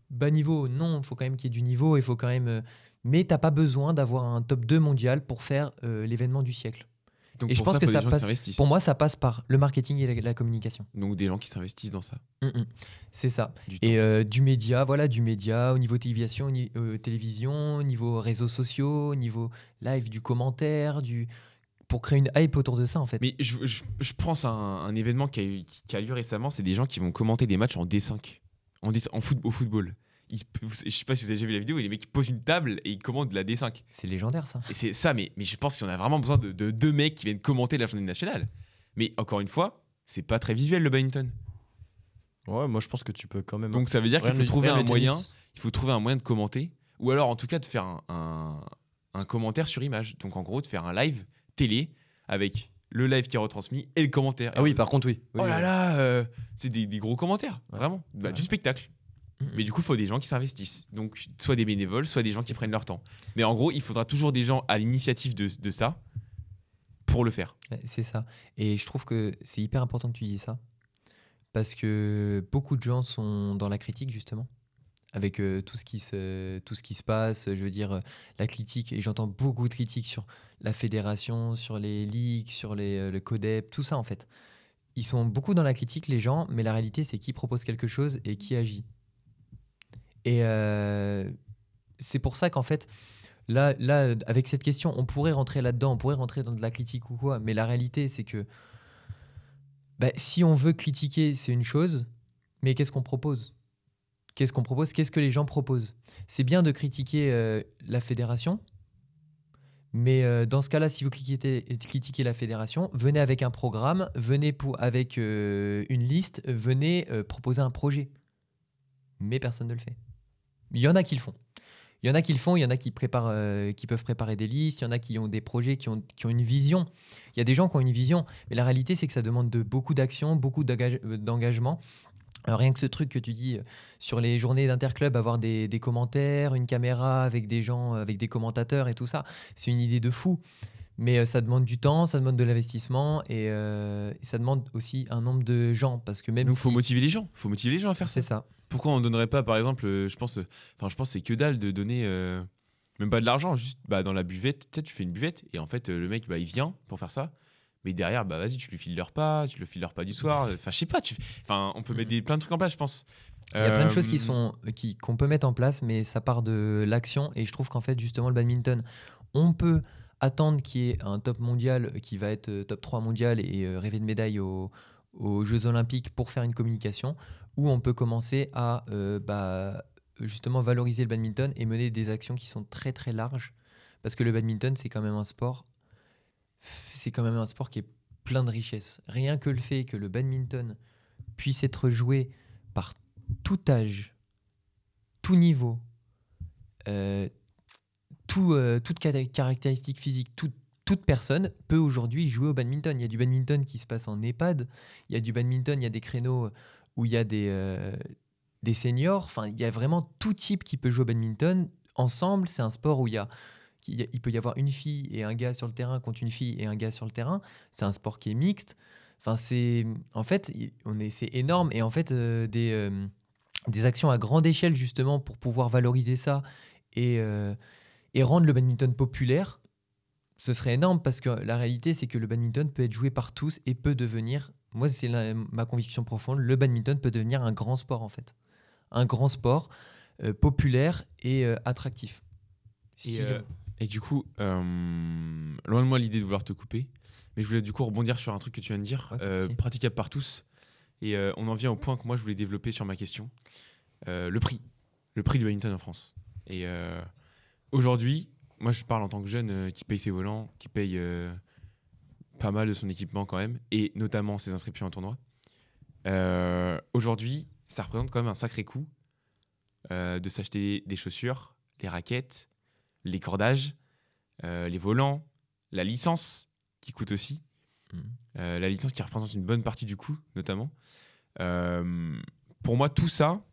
bas niveau. Non, il faut quand même qu'il y ait du niveau. Il faut quand même. euh, Mais t'as pas besoin d'avoir un top 2 mondial pour faire euh, l'événement du siècle. Donc Et je pense que ça passe-. Pour moi, ça passe par le marketing et la, la communication. Donc des gens qui s'investissent dans ça. Mm, mm. C'est ça. Du. Et euh, du média, voilà, du média au niveau télévision, ni- euh, télévision, au niveau réseaux sociaux, au niveau live, du commentaire, du pour créer une hype autour de ça en fait. Mais je, je, je pense à un, un événement qui a, eu, qui a lieu récemment, c'est des gens qui vont commenter des matchs en D5, en, foot, au football. Ils- je sais pas si vous avez déjà vu la vidéo, les mecs ils posent une table et ils commentent de la D5. C'est légendaire ça. Et c'est ça, mais, mais je pense qu'on a vraiment besoin de, de deux mecs qui viennent commenter la journée nationale. Mais encore une fois, c'est pas très visuel le badminton. Ouais, moi je pense que tu peux quand même. Donc ça veut dire qu'il faut trouver un moyen, tennis. il faut trouver un moyen de commenter, ou alors en tout cas de faire un, un- un commentaire sur image. Donc en gros de faire un live télé avec le live qui est retransmis et le commentaire. Ah oui, par contre, oui. Oui, Oh là oui. là, euh, c'est des, des gros commentaires, Ouais. vraiment, Bah, Ouais. du spectacle. Mais du coup, il faut des gens qui s'investissent. Donc, soit des bénévoles, soit des gens qui prennent leur temps. Mais en gros, il faudra toujours des gens à l'initiative de, de ça pour le faire. C'est ça. Et je trouve que c'est hyper important que tu dises ça. Parce que beaucoup de gens sont dans la critique, justement. Avec euh, tout, ce qui se, tout ce qui se passe, je veux dire, la critique. Et j'entends beaucoup de critiques sur la fédération, sur les ligues, sur euh, le CODEP, tout ça, en fait. Ils sont beaucoup dans la critique, les gens, mais la réalité, c'est qui propose quelque chose et qui agit. Et euh, c'est pour ça qu'en fait, Là, là, avec cette question, on pourrait rentrer là-dedans, on pourrait rentrer dans de la critique ou quoi, mais la réalité, c'est que bah, si on veut critiquer, c'est une chose, mais qu'est-ce qu'on propose? Qu'est-ce qu'on propose Qu'est-ce que les gens proposent C'est bien de critiquer euh, la fédération, mais euh, dans ce cas-là, si vous critiquez, la fédération, venez avec un programme, venez avec euh, une liste, venez proposer un projet. Mais personne ne le fait. Il y en a qui le font. Il y en a qui le font, il y en a qui, préparent, qui peuvent préparer des listes, il y en a qui ont des projets, qui ont, une vision. Il y a des gens qui ont une vision, mais la réalité, c'est que ça demande de beaucoup d'action, beaucoup d'engage- d'engagement. Alors, rien que ce truc que tu dis euh, sur les journées d'interclub, avoir des, des commentaires, une caméra avec des gens, euh, avec des commentateurs et tout ça, c'est une idée de fou. Mais euh, ça demande du temps, ça demande de l'investissement et, euh, ça demande aussi un nombre de gens parce que même Donc, il faut motiver les gens. faut motiver les gens à faire ça. c'est ça. Pourquoi on donnerait pas, par exemple, je pense, enfin, je pense que c'est que dalle de donner, euh, même pas de l'argent, juste bah, dans la buvette, tu sais, tu fais une buvette et en fait, le mec, bah, il vient pour faire ça. Mais derrière, bah vas-y, tu lui files le repas, tu le files le repas du soir. Enfin, je sais pas, tu... enfin, on peut mettre des, plein de trucs en place, je pense. Il y a plein de choses qui Euh, sont qui qu'on peut mettre en place, mais ça part de l'action. Et je trouve qu'en fait, justement, le badminton, on peut attendre qu'il y ait un top mondial qui va être euh, top 3 mondial et euh, rêver de médaille aux, aux Jeux Olympiques pour faire une communication, ou on peut commencer à euh, bah, justement valoriser le badminton et mener des actions qui sont très très larges. Parce que le badminton, c'est quand même un sport, c'est quand même un sport qui est plein de richesses. Rien que le fait que le badminton puisse être joué par tout âge, tout niveau, euh, tout, euh, toute caractéristique physique, tout- toute personne peut aujourd'hui jouer au badminton. Il y a du badminton qui se passe en EHPAD, il y a du badminton, il y a des créneaux où il y a des, euh, des seniors, enfin, il y a vraiment tout type qui peut jouer au badminton. Ensemble, c'est un sport où il y a il peut y avoir une fille et un gars sur le terrain contre une fille et un gars sur le terrain. C'est un sport qui est mixte. Enfin, c'est en fait, on est, c'est énorme et en fait euh, des euh, des actions à grande échelle justement pour pouvoir valoriser ça et euh, et rendre le badminton populaire. Ce serait énorme parce que la réalité c'est que le badminton peut être joué par tous et peut devenir, moi c'est ma conviction profonde, le badminton peut devenir un grand sport en fait, un grand sport populaire et attractif. Si, Et, et du coup, euh, loin de moi l'idée de vouloir te couper, mais je voulais du coup rebondir sur un truc que tu viens de dire, euh, praticable par tous. Et euh, on en vient au point que moi je voulais développer sur ma question, le prix, le prix du badminton en France. Et aujourd'hui, moi je parle en tant que jeune qui paye ses volants, qui paye pas mal de son équipement quand même, et notamment ses inscriptions en tournoi. Aujourd'hui, ça représente quand même un sacré coût de s'acheter des chaussures, des raquettes, les cordages, euh, les volants, la licence qui coûte aussi. Mhm. Euh, la licence qui représente une bonne partie du coût, notamment. Euh, pour moi, tout ça,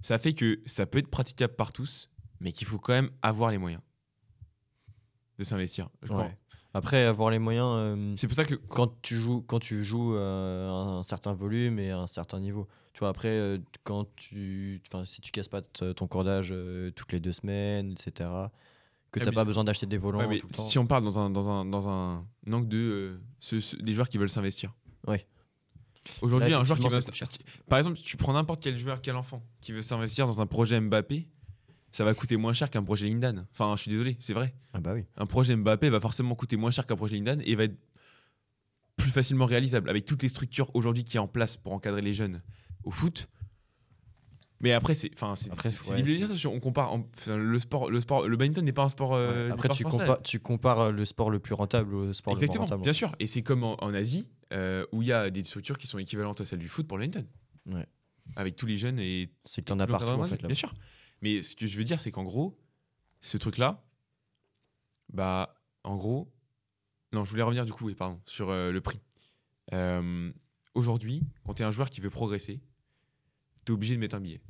ça fait que ça peut être praticable par tous, mais qu'il faut quand même avoir les moyens de s'investir. je crois. Ouais. Après, avoir les moyens, euh, C'est pour ça que quand tu joues, quand tu joues euh, un certain volume et à un certain niveau. Tu vois, après, euh, quand tu, si tu casses pas ton cordage toutes les deux semaines, etc., que Ah, tu n'as pas besoin d'acheter des volants Ouais, mais tout le temps. si on parle dans un, dans un, dans un angle de euh, ce- ce- des joueurs qui veulent s'investir. Ouais. Aujourd'hui, un joueur qui veut. coûte Par exemple, tu prends n'importe quel joueur, quel enfant qui veut s'investir dans un projet Mbappé, ça va coûter moins cher qu'un projet Lindan. Enfin, je suis désolé, c'est vrai. Ah bah oui. Un projet Mbappé va forcément coûter moins cher qu'un projet Lindan et va être plus facilement réalisable avec toutes les structures aujourd'hui qui est en place pour encadrer les jeunes au foot. Mais après, c'est enfin, c'est ouais. On compare en- le sport, le sport, le badminton n'est pas un sport. euh, Ouais. Après, tu, français. compares, tu compares euh, le sport le plus rentable au sport Exactement, le moins rentable. bien sûr. Et c'est comme en, en Asie, euh, où il y a des structures qui sont équivalentes à celles du foot pour le badminton. Ouais. Avec tous les jeunes et C'est que tu en as tout partout, en fait. Bien sûr. Mais ce que je veux dire, c'est qu'en gros, ce truc-là, bah, en gros, non, je voulais revenir du coup, oui, pardon, sur euh, le prix. Euh, Aujourd'hui, quand tu es un joueur qui veut progresser, tu es obligé de mettre un billet.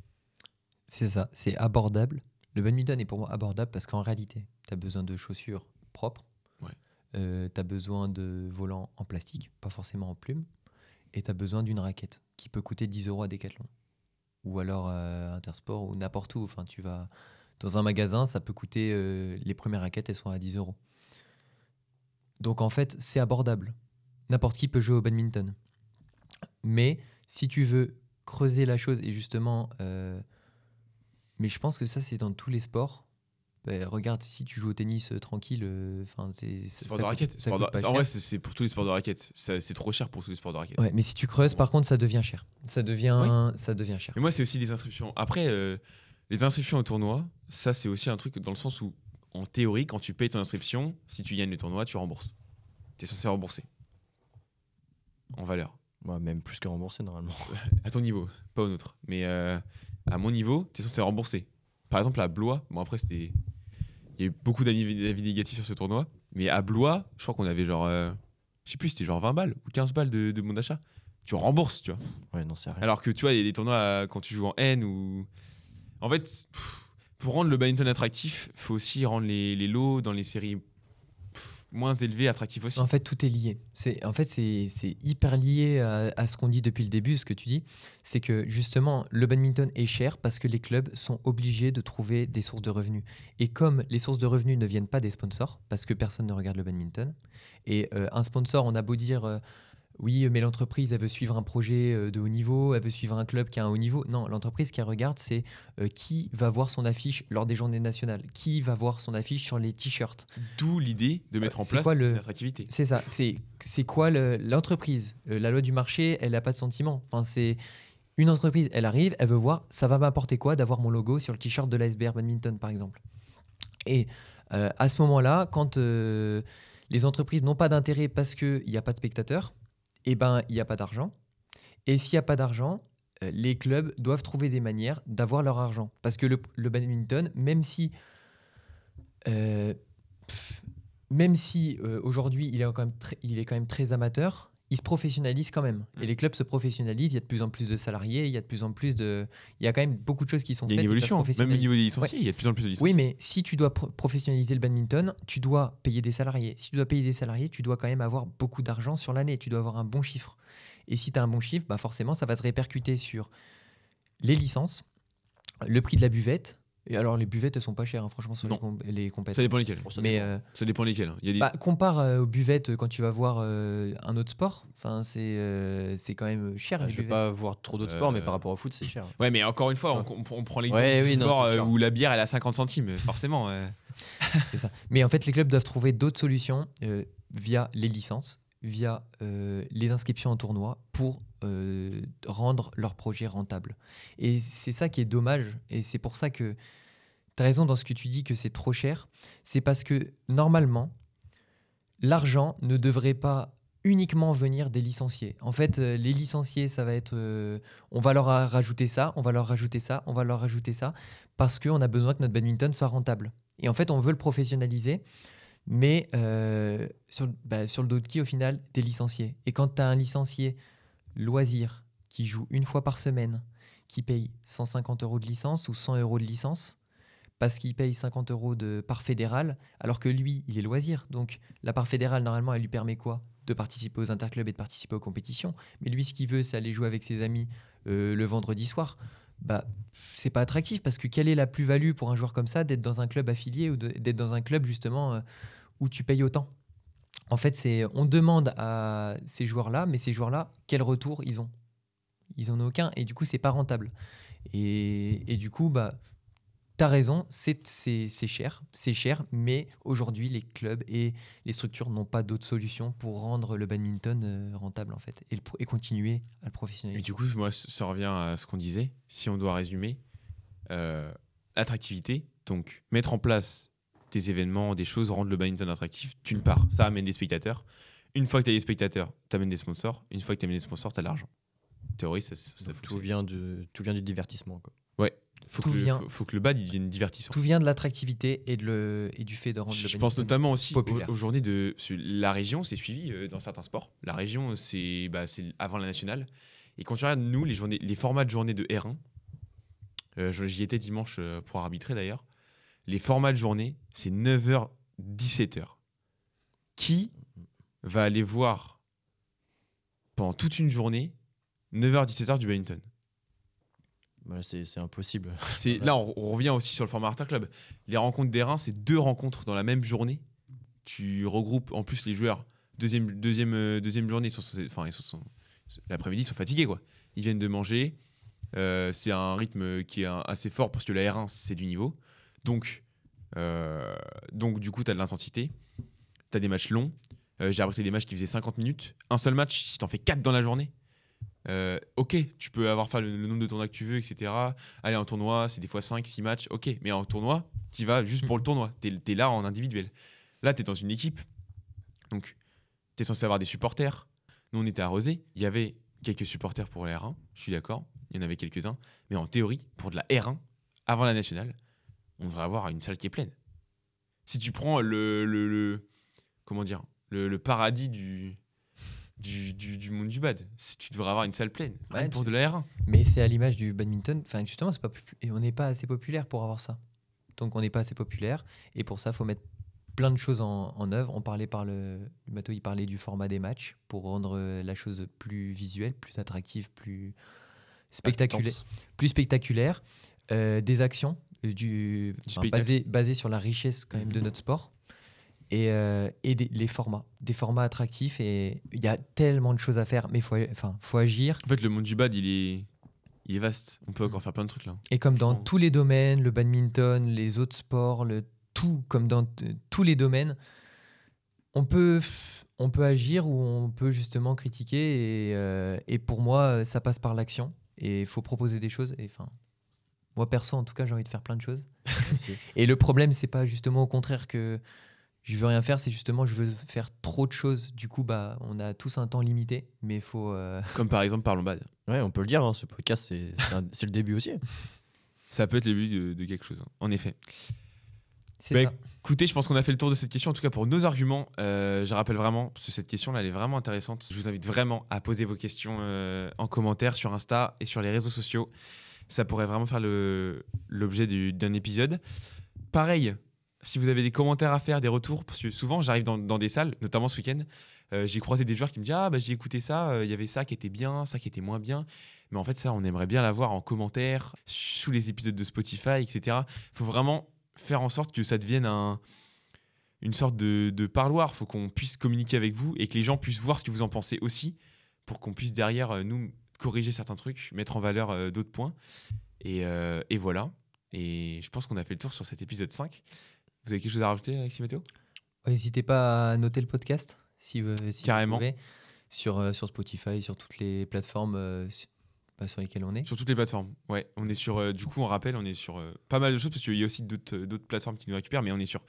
C'est ça, c'est abordable. Le badminton est pour moi abordable parce qu'en réalité, tu as besoin de chaussures propres. Ouais. tu as besoin de volants en plastique, pas forcément en plume. Et tu as besoin d'une raquette qui peut coûter 10 euros à Decathlon. Ou alors à Intersport ou n'importe où. Enfin, tu vas dans un magasin, ça peut coûter. euh, les premières raquettes, elles sont à 10 euros. Donc en fait, c'est abordable. N'importe qui peut jouer au badminton. Mais si tu veux creuser la chose et justement. Mais je pense que ça, c'est dans tous les sports. Ben, regarde, si tu joues au tennis euh, tranquille, euh, enfin c'est ça- Sport de coûte- raquette. ça sport coûte de- pas En vrai, c'est- pour tous les sports de raquette. C'est trop cher pour tous les sports de raquette. Ouais, mais si tu creuses, par contre, ça devient cher. Ça devient, ça devient cher. Mais moi, c'est aussi les inscriptions. Après, euh, les inscriptions au tournoi, ça, c'est aussi un truc dans le sens où, en théorie, quand tu payes ton inscription, si tu gagnes le tournoi, tu rembourses. Tu es censé rembourser. En valeur. Ouais, même plus que remboursé normalement. À ton niveau, pas au nôtre. Mais euh, à mon niveau, tu es censé rembourser. Par exemple, à Blois, bon, après, c'était. Il y a eu beaucoup d'avis négatifs sur ce tournoi. Mais à Blois, je crois qu'on avait genre. euh, je sais plus, c'était genre 20 balles ou 15 balles de, de bon d'achat. Tu rembourses, tu vois. Ouais, non, c'est rien. Alors que tu vois, il y a des tournois euh, quand tu joues en N ou. En fait, pff, pour rendre le badminton attractif, faut aussi rendre les, les lots dans les séries moins élevées attractifs aussi. En fait, tout est lié. C'est, en fait, c'est hyper lié à, à ce qu'on dit depuis le début, ce que tu dis. C'est que justement, le badminton est cher parce que les clubs sont obligés de trouver des sources de revenus. Et comme les sources de revenus ne viennent pas des sponsors, parce que personne ne regarde le badminton, et euh, un sponsor, on a beau dire. euh, oui, mais l'entreprise, elle veut suivre un projet euh, de haut niveau, elle veut suivre un club qui a un haut niveau. Non, l'entreprise qui regarde, c'est euh, qui va voir son affiche lors des journées nationales, qui va voir son affiche sur les t-shirts. D'où l'idée de mettre en place quoi le- l'attractivité. C'est ça. C'est quoi le- l'entreprise? Euh, La loi du marché, elle n'a pas de sentiment. Enfin, c'est une entreprise, elle arrive, elle veut voir, ça va m'apporter quoi d'avoir mon logo sur le t-shirt de l'ASBR Badminton, par exemple? Et euh, à ce moment-là, quand euh, les entreprises n'ont pas d'intérêt parce qu'il n'y a pas de spectateurs, eh ben, il n'y a pas d'argent. Et s'il n'y a pas d'argent, euh, les clubs doivent trouver des manières d'avoir leur argent. Parce que le, badminton, même si, euh, si euh, aujourd'hui il, il est quand même très amateur, il se professionnalise quand même. Mm. Et les clubs se professionnalisent, il y a de plus en plus de salariés, il y a de plus en plus de... Il y a quand même beaucoup de choses qui sont Il y a faites. une évolution. Même au niveau des licenciés, il y a de plus en plus de licenciés. Oui, mais si tu dois pro- professionnaliser le badminton, tu dois payer des salariés. Si tu dois payer des salariés, tu dois quand même avoir beaucoup d'argent sur l'année. Tu dois avoir un bon chiffre. Et si tu as un bon chiffre, bah forcément, ça va se répercuter sur les licences, le prix de la buvette, Et alors, les buvettes, elles sont pas chères, hein, franchement, sur les, com- les compètes. Ça dépend ça Mais dépend. euh, Ça dépend lesquels. hein. Il y a des... bah, compare euh, aux buvettes quand tu vas voir euh, un autre sport. Enfin, c'est euh, c'est quand même cher, Ah, les je vais buvettes. pas voir trop d'autres sports, mais Euh, par rapport au foot, c'est cher. Ouais, mais encore une fois, on, on- on prend l'exemple Ouais, du oui, sport euh, où la bière elle a 50 centimes, forcément. ça. Mais en fait, les clubs doivent trouver d'autres solutions euh, via les licences, via euh, les inscriptions en tournoi pour euh, rendre leur projet rentable. Et c'est ça qui est dommage. Et c'est pour ça que tu as raison dans ce que tu dis que c'est trop cher. C'est parce que normalement, l'argent ne devrait pas uniquement venir des licenciés. En fait, euh, les licenciés, ça va être... euh, on va leur rajouter ça, on va leur rajouter ça, on va leur rajouter ça, parce qu'on a besoin que notre badminton soit rentable. Et en fait, on veut le professionnaliser, mais sur, bah, sur le dos de qui, au final? Des licenciés. Et quand tu as un licencié loisir qui joue une fois par semaine, qui paye 150 euros de licence ou 100 euros de licence, parce qu'il paye 50 euros de part fédérale, alors que lui, il est loisir. Donc la part fédérale, normalement, elle lui permet quoi? De participer aux interclubs et de participer aux compétitions. Mais lui, ce qu'il veut, c'est aller jouer avec ses amis euh, le vendredi soir. Bah, c'est pas attractif parce que quelle est la plus-value pour un joueur comme ça d'être dans un club affilié ou d'être dans un club justement euh, où tu payes autant? En fait, c'est on demande à ces joueurs-là, mais ces joueurs-là, quel retour ils ont? Ils en ont aucun et du coup, c'est pas rentable. Et, et du coup, bah, T'as raison, c'est cher, c'est cher, mais aujourd'hui, les clubs et les structures n'ont pas d'autre solution pour rendre le badminton euh, rentable, en fait, et, et continuer à le Et professionnaliser. du coup, moi, ça revient à ce qu'on disait. Si on doit résumer, euh, attractivité, donc mettre en place des événements, des choses, rendre le badminton attractif, d'une part, ça amène des spectateurs. Une fois que tu as des spectateurs, tu amènes des sponsors. Une fois que tu amènes des sponsors, tu as de l'argent. En théorie, ça, ça, tout, vient de, tout vient du divertissement. Quoi. faut, tout que le, vient- faut, faut que le bad il devienne divertissant. Tout vient de l'attractivité et, de le, et du fait de rendre le Je pense notamment aussi aux, populaire. aux journées de la région, c'est suivi euh, dans certains sports. La région, c'est bah, c'est avant la nationale. Et quand tu regardes nous les journées, les formats de journée de R1, euh, je- j'y étais dimanche euh, pour arbitrer d'ailleurs. Les formats de journée, c'est 9h 17h. Qui va aller voir pendant toute une journée 9h 17h du badminton? Voilà, c'est impossible. c'est là on, on revient aussi sur le format Arter Club. Les rencontres d'airain, c'est deux rencontres dans la même journée. Tu regroupes en plus les joueurs. Deuxième, deuxième, euh, deuxième journée, ils sont, enfin, ils sont, sont- l'après-midi, ils sont fatigués quoi. Ils viennent de manger. Euh, c'est un rythme qui est un- assez fort parce que la R1 c'est du niveau. Donc, euh, donc du coup, tu as de l'intensité. Tu as des matchs longs. Euh, J'ai arbitré des matchs qui faisaient 50 minutes. Un seul match, si t'en fais 4 dans la journée, euh, ok, tu peux avoir fait le, nombre de tournois que tu veux, etc. Aller en tournoi, c'est des fois 5, 6 matchs, ok. Mais en tournoi, tu vas juste pour le tournoi. Tu es, là en individuel. Là, tu es dans une équipe. Donc, tu es censé avoir des supporters. Nous, on était à Rosé. Il y avait quelques supporters pour la R1, je suis d'accord. Il y en avait quelques-uns. Mais en théorie, pour de la R1, avant la nationale, on devrait avoir une salle qui est pleine. Si tu prends le. le- le- comment dire le, le paradis du, du, du, du monde du bad, si tu devrais avoir une salle pleine. Ouais, pour de la R1. Mais c'est à l'image du badminton. Enfin, justement, c'est pas et on n'est pas assez populaire pour avoir ça. Donc, on n'est pas assez populaire. Et pour ça, il faut mettre plein de choses en, en œuvre. On parlait par le. Mato, il parlait du format des matchs pour rendre euh, la chose plus visuelle, plus attractive, plus spectaculaire. Plus spectaculaire. Euh, des actions du, enfin, spectacle. basées, basées sur la richesse quand même de notre sport. Et, euh, et des- les formats, des formats attractifs. Et il y a tellement de choses à faire, mais il faut, enfin, faut agir. En fait, le monde du bad, il est, il est vaste. On peut Mm. encore faire plein de trucs là. Et comme dans tous les domaines, le badminton, les autres sports, le tout, comme dans tous les domaines, on peut, on peut agir ou on peut justement critiquer. Et, euh, et pour moi, ça passe par l'action. Et il faut proposer des choses. Et enfin, moi perso, en tout cas, j'ai envie de faire plein de choses. Et le problème, c'est pas justement au contraire que je veux rien faire, c'est justement je veux faire trop de choses. Du coup, bah, on a tous un temps limité, mais il faut. euh, Comme par exemple, parlons bad. Ouais, on peut le dire, hein, ce podcast, c'est c'est un- c'est le début aussi. Ça peut être le début de, de quelque chose, hein, en effet. c'est Bah, ça. Écoutez, je pense qu'on a fait le tour de cette question, en tout cas pour nos arguments. Euh, je rappelle vraiment, parce que cette question-là, elle est vraiment intéressante. Je vous invite vraiment à poser vos questions euh, en commentaire sur Insta et sur les réseaux sociaux. Ça pourrait vraiment faire l'objet du- d'un épisode. Pareil, si vous avez des commentaires à faire, des retours, parce que souvent j'arrive dans, des salles, notamment ce week-end, euh, j'ai croisé des joueurs qui me disent Ah, bah, j'ai écouté ça, euh, il y avait ça qui était bien, ça qui était moins bien. Mais en fait, ça, on aimerait bien l'avoir en commentaire, sous les épisodes de Spotify, etc. Il faut vraiment faire en sorte que ça devienne un, une sorte de, de parloir. Il faut qu'on puisse communiquer avec vous et que les gens puissent voir ce que vous en pensez aussi, pour qu'on puisse derrière, euh, nous, corriger certains trucs, mettre en valeur euh, d'autres points. Et, euh, et voilà. Et je pense qu'on a fait le tour sur cet épisode 5. Vous avez quelque chose à rajouter, Alexis Mathéo N'hésitez pas à noter le podcast si vous, si vous Carrément. pouvez, sur, euh, sur Spotify, sur toutes les plateformes bah, sur lesquelles on est. Sur toutes les plateformes. Ouais, on est sur. euh, du coup, on rappelle, on est sur euh, pas mal de choses parce qu'il y a aussi d'autres plateformes qui nous récupèrent, mais on est sur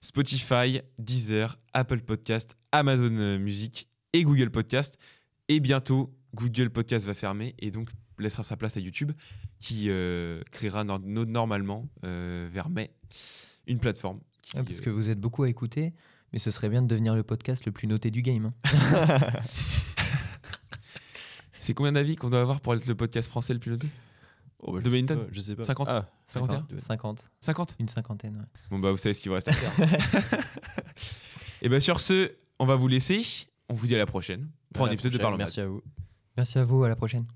Spotify, Deezer, Apple Podcast, Amazon Music et Google Podcast. Et bientôt, Google Podcast va fermer et donc laissera sa place à YouTube qui euh, créera no- no- normalement euh, vers mai une plateforme. qui, Ouais, parce euh, que vous êtes beaucoup à écouter, mais ce serait bien de devenir le podcast le plus noté du game. hein. C'est combien d'avis qu'on doit avoir pour être le podcast français le plus noté? Oh, bah, De je sais pas, Je sais pas. 50. Ah, 51 50, 50 une cinquantaine. ouais. Bon bah vous savez ce qu'il vous reste à faire. et bien sur ce, on va vous laisser. On vous dit à la prochaine pour à un épisode de prochaine. Parlons Merci à vous. Merci à vous, à la prochaine.